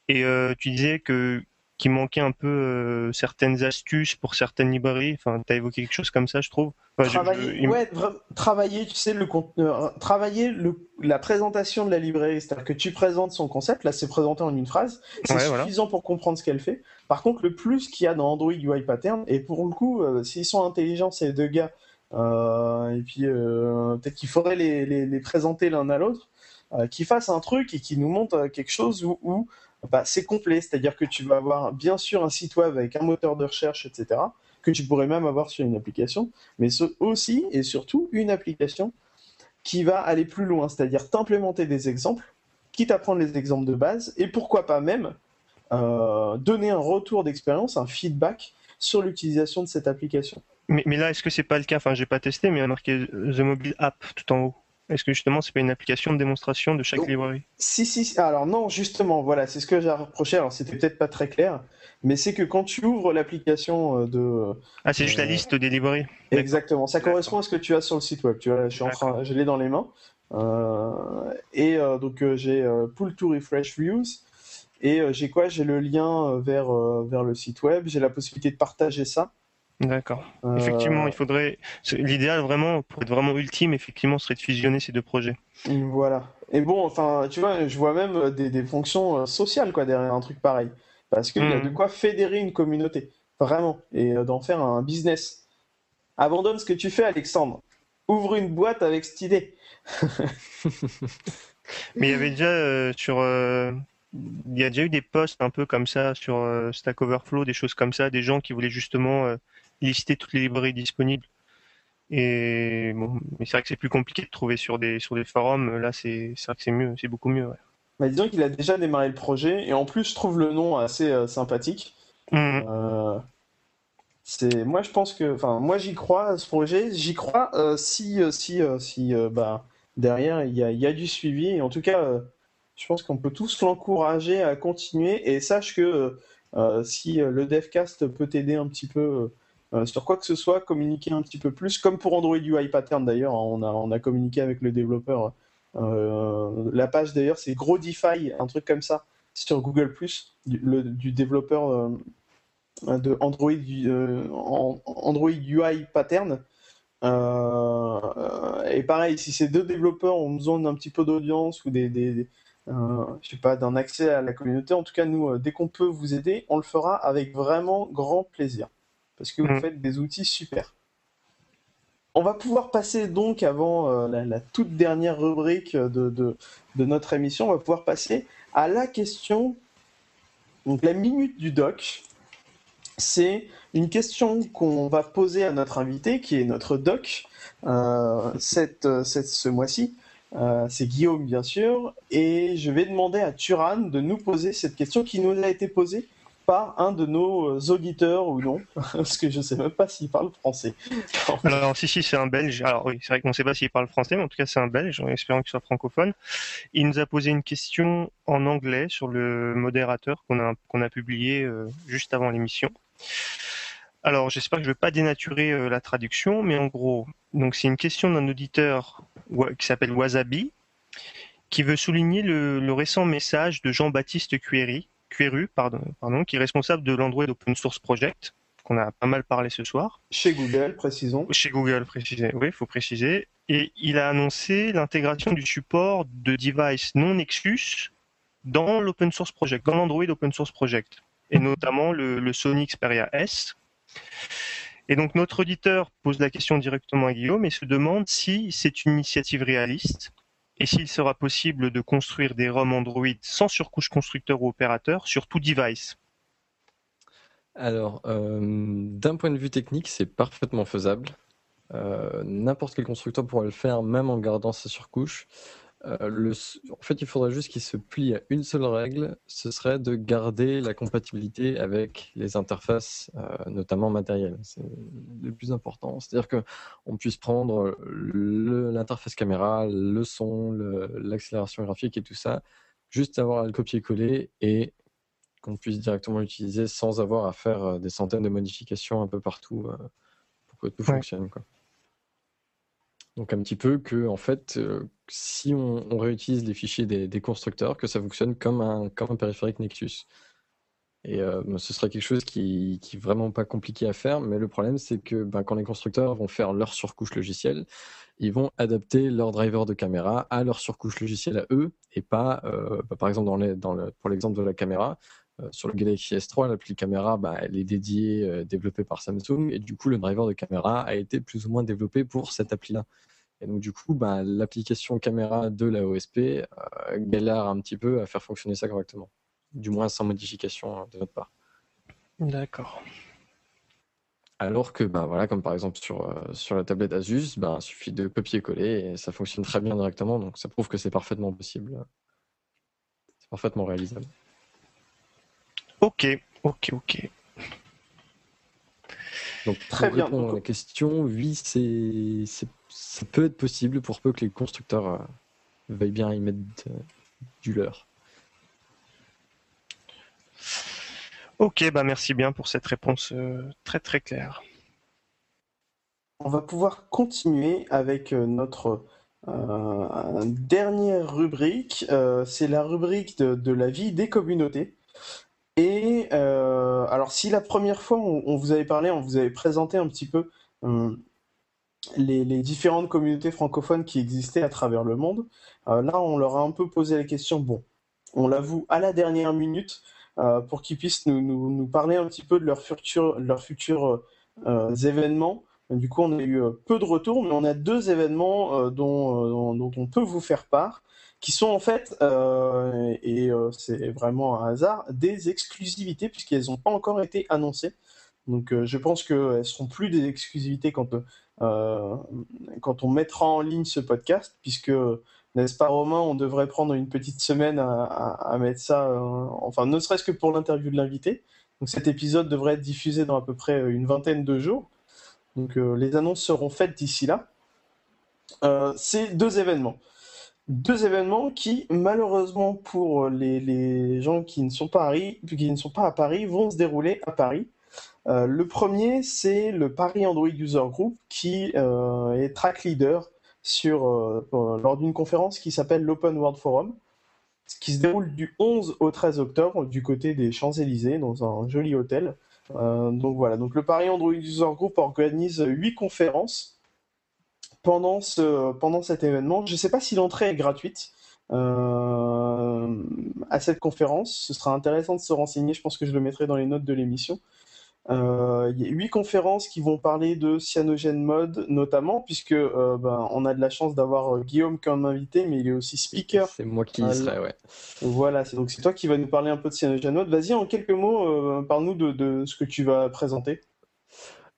Et tu disais que qu'il manquait un peu certaines astuces pour certaines librairies. Enfin, tu as évoqué quelque chose comme ça, je trouve. travailler, ouais, travailler, tu sais, le contenu, travailler le, la présentation de la librairie, c'est-à-dire que tu présentes son concept, là c'est présenté en une phrase, c'est suffisant pour comprendre ce qu'elle fait. Par contre, le plus qu'il y a dans Android UI Pattern, et pour le coup, euh, s'ils sont intelligents, ces deux gars, euh, et puis euh, peut-être qu'il faudrait les, présenter l'un à l'autre, qu'ils fassent un truc et qu'ils nous montrent quelque chose où, bah, c'est complet, c'est-à-dire que tu vas avoir bien sûr un site web avec un moteur de recherche, etc., que tu pourrais même avoir sur une application, mais aussi et surtout une application qui va aller plus loin, c'est-à-dire t'implémenter des exemples, quitte à prendre les exemples de base, et pourquoi pas même euh, donner un retour d'expérience, un feedback sur l'utilisation de cette application. Mais, là, est-ce que c'est pas le cas? Enfin, j'ai pas testé, mais il y a marqué The Mobile App tout en haut. Est-ce que justement, c'est pas une application de démonstration de chaque librairie? Si, si. Alors non, justement, voilà, c'est ce que j'ai reproché. Alors c'était peut-être pas très clair, mais c'est que quand tu ouvres l'application euh, de. Ah, c'est juste la euh, liste des librairies. Exactement. Ça correspond à ce que tu as sur le site web. Tu vois, je suis en train, je l'ai dans les mains. et donc j'ai Pull to Refresh Views. Et euh, j'ai quoi? J'ai le lien euh, vers, euh, vers le site web, j'ai la possibilité de partager ça. D'accord. Effectivement, il faudrait. L'idéal vraiment, pour être vraiment ultime, effectivement, serait de fusionner ces deux projets. Voilà. Et bon, enfin, tu vois, je vois même des, des fonctions sociales quoi derrière un truc pareil, parce qu'il y a de hmm. quoi fédérer une communauté, vraiment, et d'en faire un business. Abandonne ce que tu fais, Alexandre. Ouvre une boîte avec cette idée. Mais il y avait déjà sur il y a déjà eu des posts un peu comme ça sur euh, Stack Overflow, des choses comme ça, des gens qui voulaient justement euh, lister toutes les librairies disponibles. Et bon, mais c'est vrai que c'est plus compliqué de trouver sur des sur des forums. Là, c'est vrai que c'est mieux, c'est beaucoup mieux. Ouais. Bah, disons qu'il a déjà démarré le projet et en plus, je trouve le nom assez euh, sympathique. Mmh. c'est moi, je pense que, enfin, moi, j'y crois à ce projet. J'y crois si si si bah derrière il y a, y a, du suivi. Et en tout cas je pense qu'on peut tous l'encourager à continuer et sache que euh, si euh, le DevCast peut t'aider un petit peu euh, sur quoi que ce soit, communiquer un petit peu plus, comme pour Android UI Pattern d'ailleurs, hein, on a, communiqué avec le développeur. la page d'ailleurs, c'est Grodify, un truc comme ça, sur Google, du, du développeur de Android, UI Pattern. et pareil, si ces deux développeurs ont besoin d'un petit peu d'audience ou des, euh, pas, d'un accès à la communauté. En tout cas, nous, euh, dès qu'on peut vous aider, on le fera avec vraiment grand plaisir. Parce que vous mm. faites des outils super. On va pouvoir passer donc, avant euh, la, toute dernière rubrique de, de, notre émission, on va pouvoir passer à la question, donc la minute du doc. c'est une question qu'on va poser à notre invité, qui est notre doc, cette, cette, ce mois-ci. c'est Guillaume, bien sûr, et je vais demander à Turan de nous poser cette question qui nous a été posée par un de nos euh, auditeurs ou non, parce que je ne sais même pas s'il parle français. Alors si si c'est un Belge. Alors oui, c'est vrai qu'on ne sait pas s'il parle français, mais en tout cas c'est un Belge, en espérant qu'il soit francophone. Il nous a posé une question en anglais sur le modérateur qu'on a qu'on a publié euh, juste avant l'émission. Alors j'espère que je ne vais pas dénaturer euh, la traduction, mais en gros, donc c'est une question d'un auditeur qui s'appelle Wasabi, qui veut souligner le, le récent message de Jean-Baptiste Cuéry, Pardon, pardon, qui est responsable de l'Android Open Source Project, qu'on a pas mal parlé ce soir. Chez Google, précisons. Chez Google, précisé. Oui, il faut préciser. Et il a annoncé l'intégration du support de devices non Nexus dans l'Open Source Project, dans l'Android Open Source Project, et notamment le, le, Sony Xperia S. Et donc notre auditeur pose la question directement à Guillaume et se demande si c'est une initiative réaliste et s'il sera possible de construire des ROM Android sans surcouche constructeur ou opérateur sur tout device Alors, euh, d'un point de vue technique, c'est parfaitement faisable. Euh, n'importe quel constructeur pourrait le faire, même en gardant sa surcouche. Euh, en fait, il faudrait juste qu'il se plie à une seule règle, ce serait de garder la compatibilité avec les interfaces, euh, notamment matérielles. C'est le plus important. C'est-à-dire qu'on puisse prendre l'interface caméra, le son, l'accélération graphique et tout ça, juste avoir à le copier-coller et qu'on puisse directement l'utiliser sans avoir à faire euh, des centaines de modifications un peu partout pour que tout fonctionne. Quoi. Donc un petit peu que, en fait, euh, si on, réutilise les fichiers des, constructeurs, que ça fonctionne comme un, comme un périphérique Nexus. Et euh, ce serait quelque chose qui, qui vraiment pas compliqué à faire, mais le problème c'est que ben, quand les constructeurs vont faire leur surcouche logicielle, ils vont adapter leur driver de caméra à leur surcouche logicielle à eux, et pas, euh, bah, par exemple pour l'exemple de la caméra, sur le Galaxy S3, l'appli caméra, bah, elle est dédiée, développée par Samsung, et du coup, le driver de caméra a été plus ou moins développé pour cette appli-là. Et donc, du coup, bah, l'application caméra de la OSP euh, galère un petit peu à faire fonctionner ça correctement. Du moins sans modification hein, de notre part. D'accord. Alors que, bah, voilà, comme par exemple sur, euh, sur la tablette Asus, bah, il suffit de copier-coller et ça fonctionne très bien directement. Donc, ça prouve que c'est parfaitement possible. C'est parfaitement réalisable. Ok, ok, ok. Donc, très bien. répondre à la question, oui, c'est ça peut être possible pour peu que les constructeurs euh, veuillent bien y mettre du leur. Ok, bah merci bien pour cette réponse euh, très très claire. On va pouvoir continuer avec euh, notre dernière rubrique. c'est la rubrique de, la vie des communautés. Et alors, si la première fois on, vous avait parlé, on vous avait présenté un petit peu les, différentes communautés francophones qui existaient à travers le monde. Euh, là, on leur a un peu posé la question, bon, on l'avoue à la dernière minute, euh, pour qu'ils puissent nous, parler un petit peu de leurs futurs, futurs euh, événements. Du coup, on a eu peu de retours, mais on a deux événements dont, dont, on peut vous faire part, qui sont en fait, et c'est vraiment un hasard, des exclusivités, puisqu'elles n'ont pas encore été annoncées. Donc je pense qu'elles ne seront plus des exclusivités quand euh, quand on mettra en ligne ce podcast, puisque, n'est-ce pas Romain, on devrait prendre une petite semaine à, mettre ça, euh, enfin ne serait-ce que pour l'interview de l'invité. Donc cet épisode devrait être diffusé dans à peu près une vingtaine de jours. Donc euh, les annonces seront faites d'ici là. c'est deux événements. Deux événements qui, malheureusement pour les, les gens qui ne, sont pas à Paris, vont se dérouler à Paris. Euh, le premier, c'est le Paris Android User Group qui euh, est track leader sur, euh, lors d'une conférence qui s'appelle l'Open World Forum, qui se déroule du 11 au 13 octobre du côté des Champs-Élysées dans un joli hôtel. donc voilà, le Paris Android User Group organise huit conférences pendant, ce, pendant cet événement. Je ne sais pas si l'entrée est gratuite. à cette conférence. Ce sera intéressant de se renseigner. Je pense que je le mettrai dans les notes de l'émission. Euh, il y a huit conférences qui vont parler de Cyanogen Mode notamment, puisque euh, ben, on a de la chance d'avoir euh, Guillaume comme invité, mais il est aussi speaker. C'est moi qui y serai, ouais. Voilà, c'est donc c'est toi qui vas nous parler un peu de Cyanogen Mode. Vas-y, en quelques mots, euh, parle-nous de, de ce que tu vas présenter.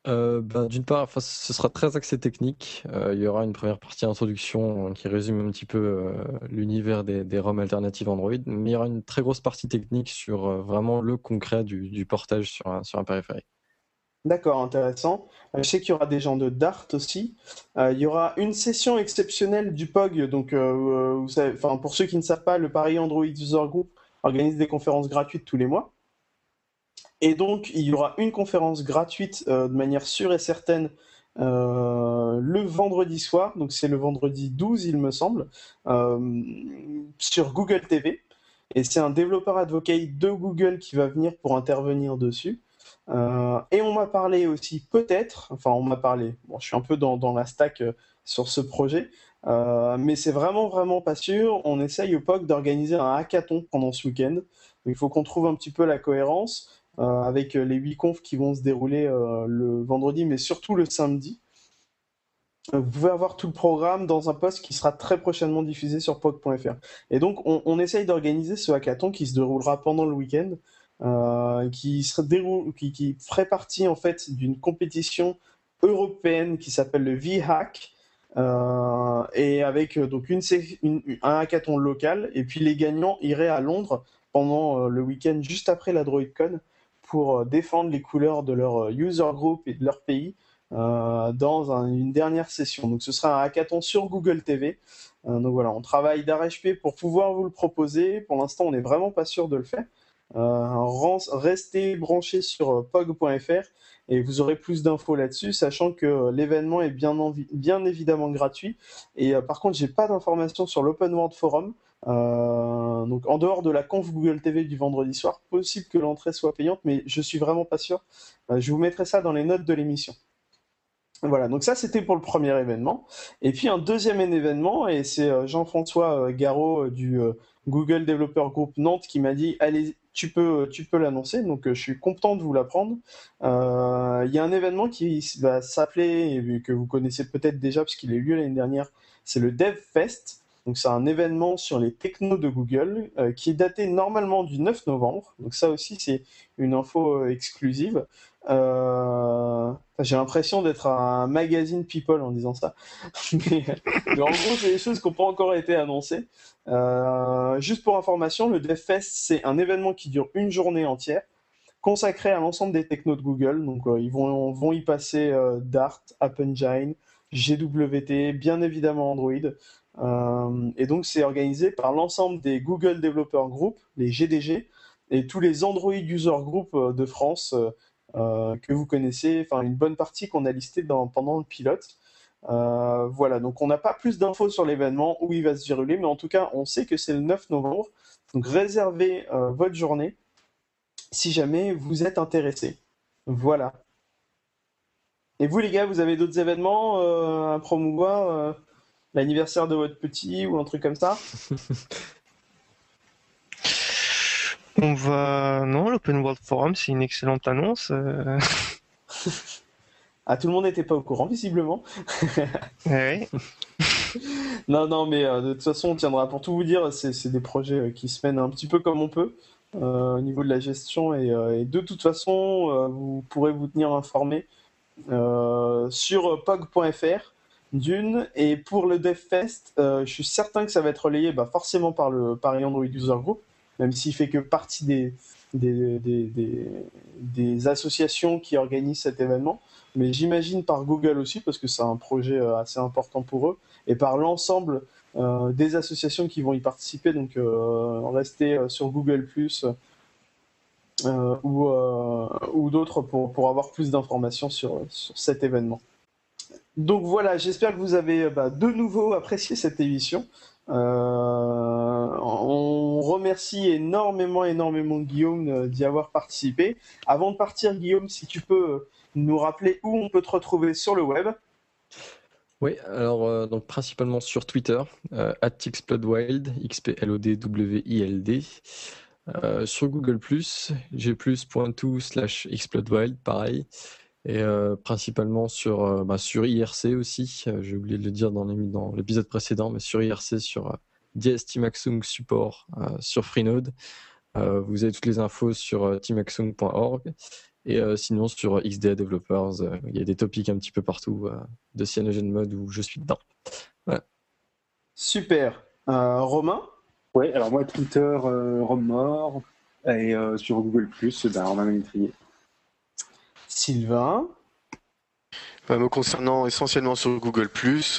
Euh, ben, d'une part, ce sera très axé technique. Euh, il y aura une première partie introduction euh, qui résume un petit peu euh, l'univers des, ROM alternatives Android, mais il y aura une très grosse partie technique sur euh, vraiment le concret du, portage sur un, périphérique. D'accord, intéressant. Je sais qu'il y aura des gens de Dart aussi. Il y aura une session exceptionnelle du POG. Donc, vous savez, pour ceux qui ne savent pas, le Paris Android User Group organise des conférences gratuites tous les mois. Et donc, il y aura une conférence gratuite euh, de manière sûre et certaine euh, le vendredi soir. Donc, c'est le vendredi 12, il me semble, euh, sur Google TV. Et c'est un développeur advocate de Google qui va venir pour intervenir dessus. Et on m'a parlé aussi, peut-être, enfin on m'a parlé, bon je suis un peu dans, la stack sur ce projet, mais c'est vraiment vraiment pas sûr. On essaye au POC d'organiser un hackathon pendant ce week-end. Il faut qu'on trouve un petit peu la cohérence avec les huit confs qui vont se dérouler euh, le vendredi, mais surtout le samedi. Euh, Vous pouvez avoir tout le programme dans un post qui sera très prochainement diffusé sur POC.fr. Et donc on, essaye d'organiser ce hackathon qui se déroulera pendant le week-end euh, qui, ferait partie en fait d'une compétition européenne qui s'appelle le V-Hack, euh, et avec euh, donc un hackathon local, et puis les gagnants iraient à Londres pendant euh, le week-end juste après la DroidCon pour euh, défendre les couleurs de leur euh, user group et de leur pays euh, dans un- une dernière session. Donc ce sera un hackathon sur Google TV. Donc voilà, on travaille d'arrache-pied pour pouvoir vous le proposer. Pour l'instant, on n'est vraiment pas sûr de le faire. Restez branchés sur pog.fr et vous aurez plus d'infos là-dessus, sachant que l'événement est bien, évidemment gratuit. Et par contre, j'ai pas d'informations sur l'Open World Forum. Euh, donc en dehors de la conf Google TV du vendredi soir, possible que l'entrée soit payante, mais je suis vraiment pas sûr. Euh, je vous mettrai ça dans les notes de l'émission. Voilà, donc ça c'était pour le premier événement. Et puis un deuxième événement, et c'est euh, Jean-François Garot du Google Developer Group Nantes qui m'a dit allez, tu peux, tu peux l'annoncer. Donc je suis content de vous l'apprendre. Il y a un événement qui va s'appeler, que vous connaissez peut-être déjà parce qu'il a eu lieu l'année dernière, c'est le DevFest. Donc c'est un événement sur les technos de Google euh, qui est daté normalement du 9 novembre. Donc ça aussi c'est une info euh, exclusive. Euh, J'ai l'impression d'être un magazine People en disant ça. mais, mais en gros, c'est des choses qui n'ont pas encore été annoncées. Euh, juste pour information, le DevFest, c'est un événement qui dure une journée entière, consacré à l'ensemble des technos de Google. Donc, euh, ils vont, y passer euh, Dart, App Engine, GWT, bien évidemment Android. Euh, et donc, c'est organisé par l'ensemble des Google Developer Group, les GDG, et tous les Android User Group euh, de France euh, que vous connaissez, enfin une bonne partie qu'on a listée pendant le pilote. Voilà, donc on n'a pas plus d'infos sur l'événement, où il va se dérouler, mais en tout cas, on sait que c'est le 9 novembre. Donc réservez votre journée si jamais vous êtes intéressé. Voilà. Et vous, les gars, vous avez d'autres événements à promouvoir L'anniversaire de votre petit ou un truc comme ça On va. Non, l'Open World Forum, c'est une excellente annonce. euh, Ah, tout le monde n'était pas au courant, visiblement. ouais. Non, non, mais euh, de toute façon, on tiendra. Pour tout vous dire, c'est des projets euh, qui se mènent un petit peu comme on peut euh, au niveau de la gestion. Et, et de toute façon, vous pourrez vous tenir informé sur pog.fr d'une. Et pour le DevFest, euh, je suis certain que ça va être relayé bah, forcément par le Paris Android User Group, même s'il fait que partie des, des, des, associations qui organisent cet événement. Mais j'imagine par Google aussi, parce que c'est un projet euh, assez important pour eux et par l'ensemble euh, des associations qui vont y participer. Donc, restez sur Google ou, ou d'autres pour, pour avoir plus d'informations sur, sur cet événement. Donc voilà, j'espère que vous avez euh, bah, de nouveau apprécié cette émission. Euh, on remercie énormément, énormément Guillaume euh, d'y avoir participé. Avant de partir, Guillaume, si tu peux nous rappeler où on peut te retrouver sur le web. Oui, alors donc principalement sur Twitter, euh, @xplodwild, X P L O D W I L D. Euh, sur Google+, plus.to slash explodewild, pareil. Et euh, principalement sur, euh, bah, sur IRC aussi, j'ai oublié de le dire dans l'épisode précédent, mais sur IRC, sur DST Maxung Support, sur Freenode. vous avez toutes les infos sur tmaxung.org. Et sinon, sur XDA Developers, il y a des topics un petit peu partout de CyanogenMod où je suis dedans. Super. Romain? Ouais, alors moi, Twitter, euh, Rommort, et euh, sur Google, ben, Romain Métrier. Sylvain bah, Me concernant essentiellement sur Google,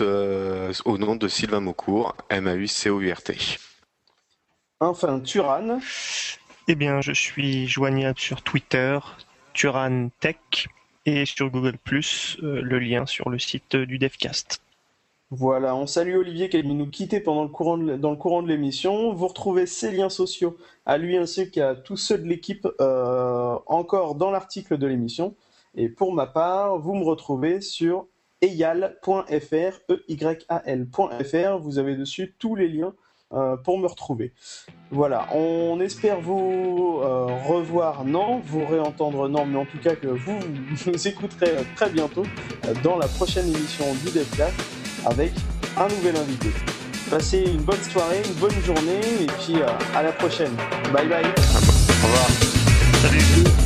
euh, au nom de Sylvain Maucourt, M-A-U-C-O-U-R-T. Enfin, Turan. Eh bien, je suis joignable sur Twitter, Turan Tech, et sur Google, le lien sur le site du Devcast. Voilà, on salue Olivier qui a dû nous quitter pendant le courant de, dans le courant de l'émission. Vous retrouvez ses liens sociaux à lui ainsi qu'à tous ceux de l'équipe euh, encore dans l'article de l'émission. Et pour ma part, vous me retrouvez sur eyal.fr, e-y-a-l.fr. Vous avez dessus tous les liens euh, pour me retrouver. Voilà, on espère vous euh, revoir, non, vous réentendre, non, mais en tout cas que vous nous écouterez très bientôt dans la prochaine émission du DevClass avec un nouvel invité. Passez une bonne soirée, une bonne journée et puis euh, à la prochaine. Bye bye. Au revoir. Salut.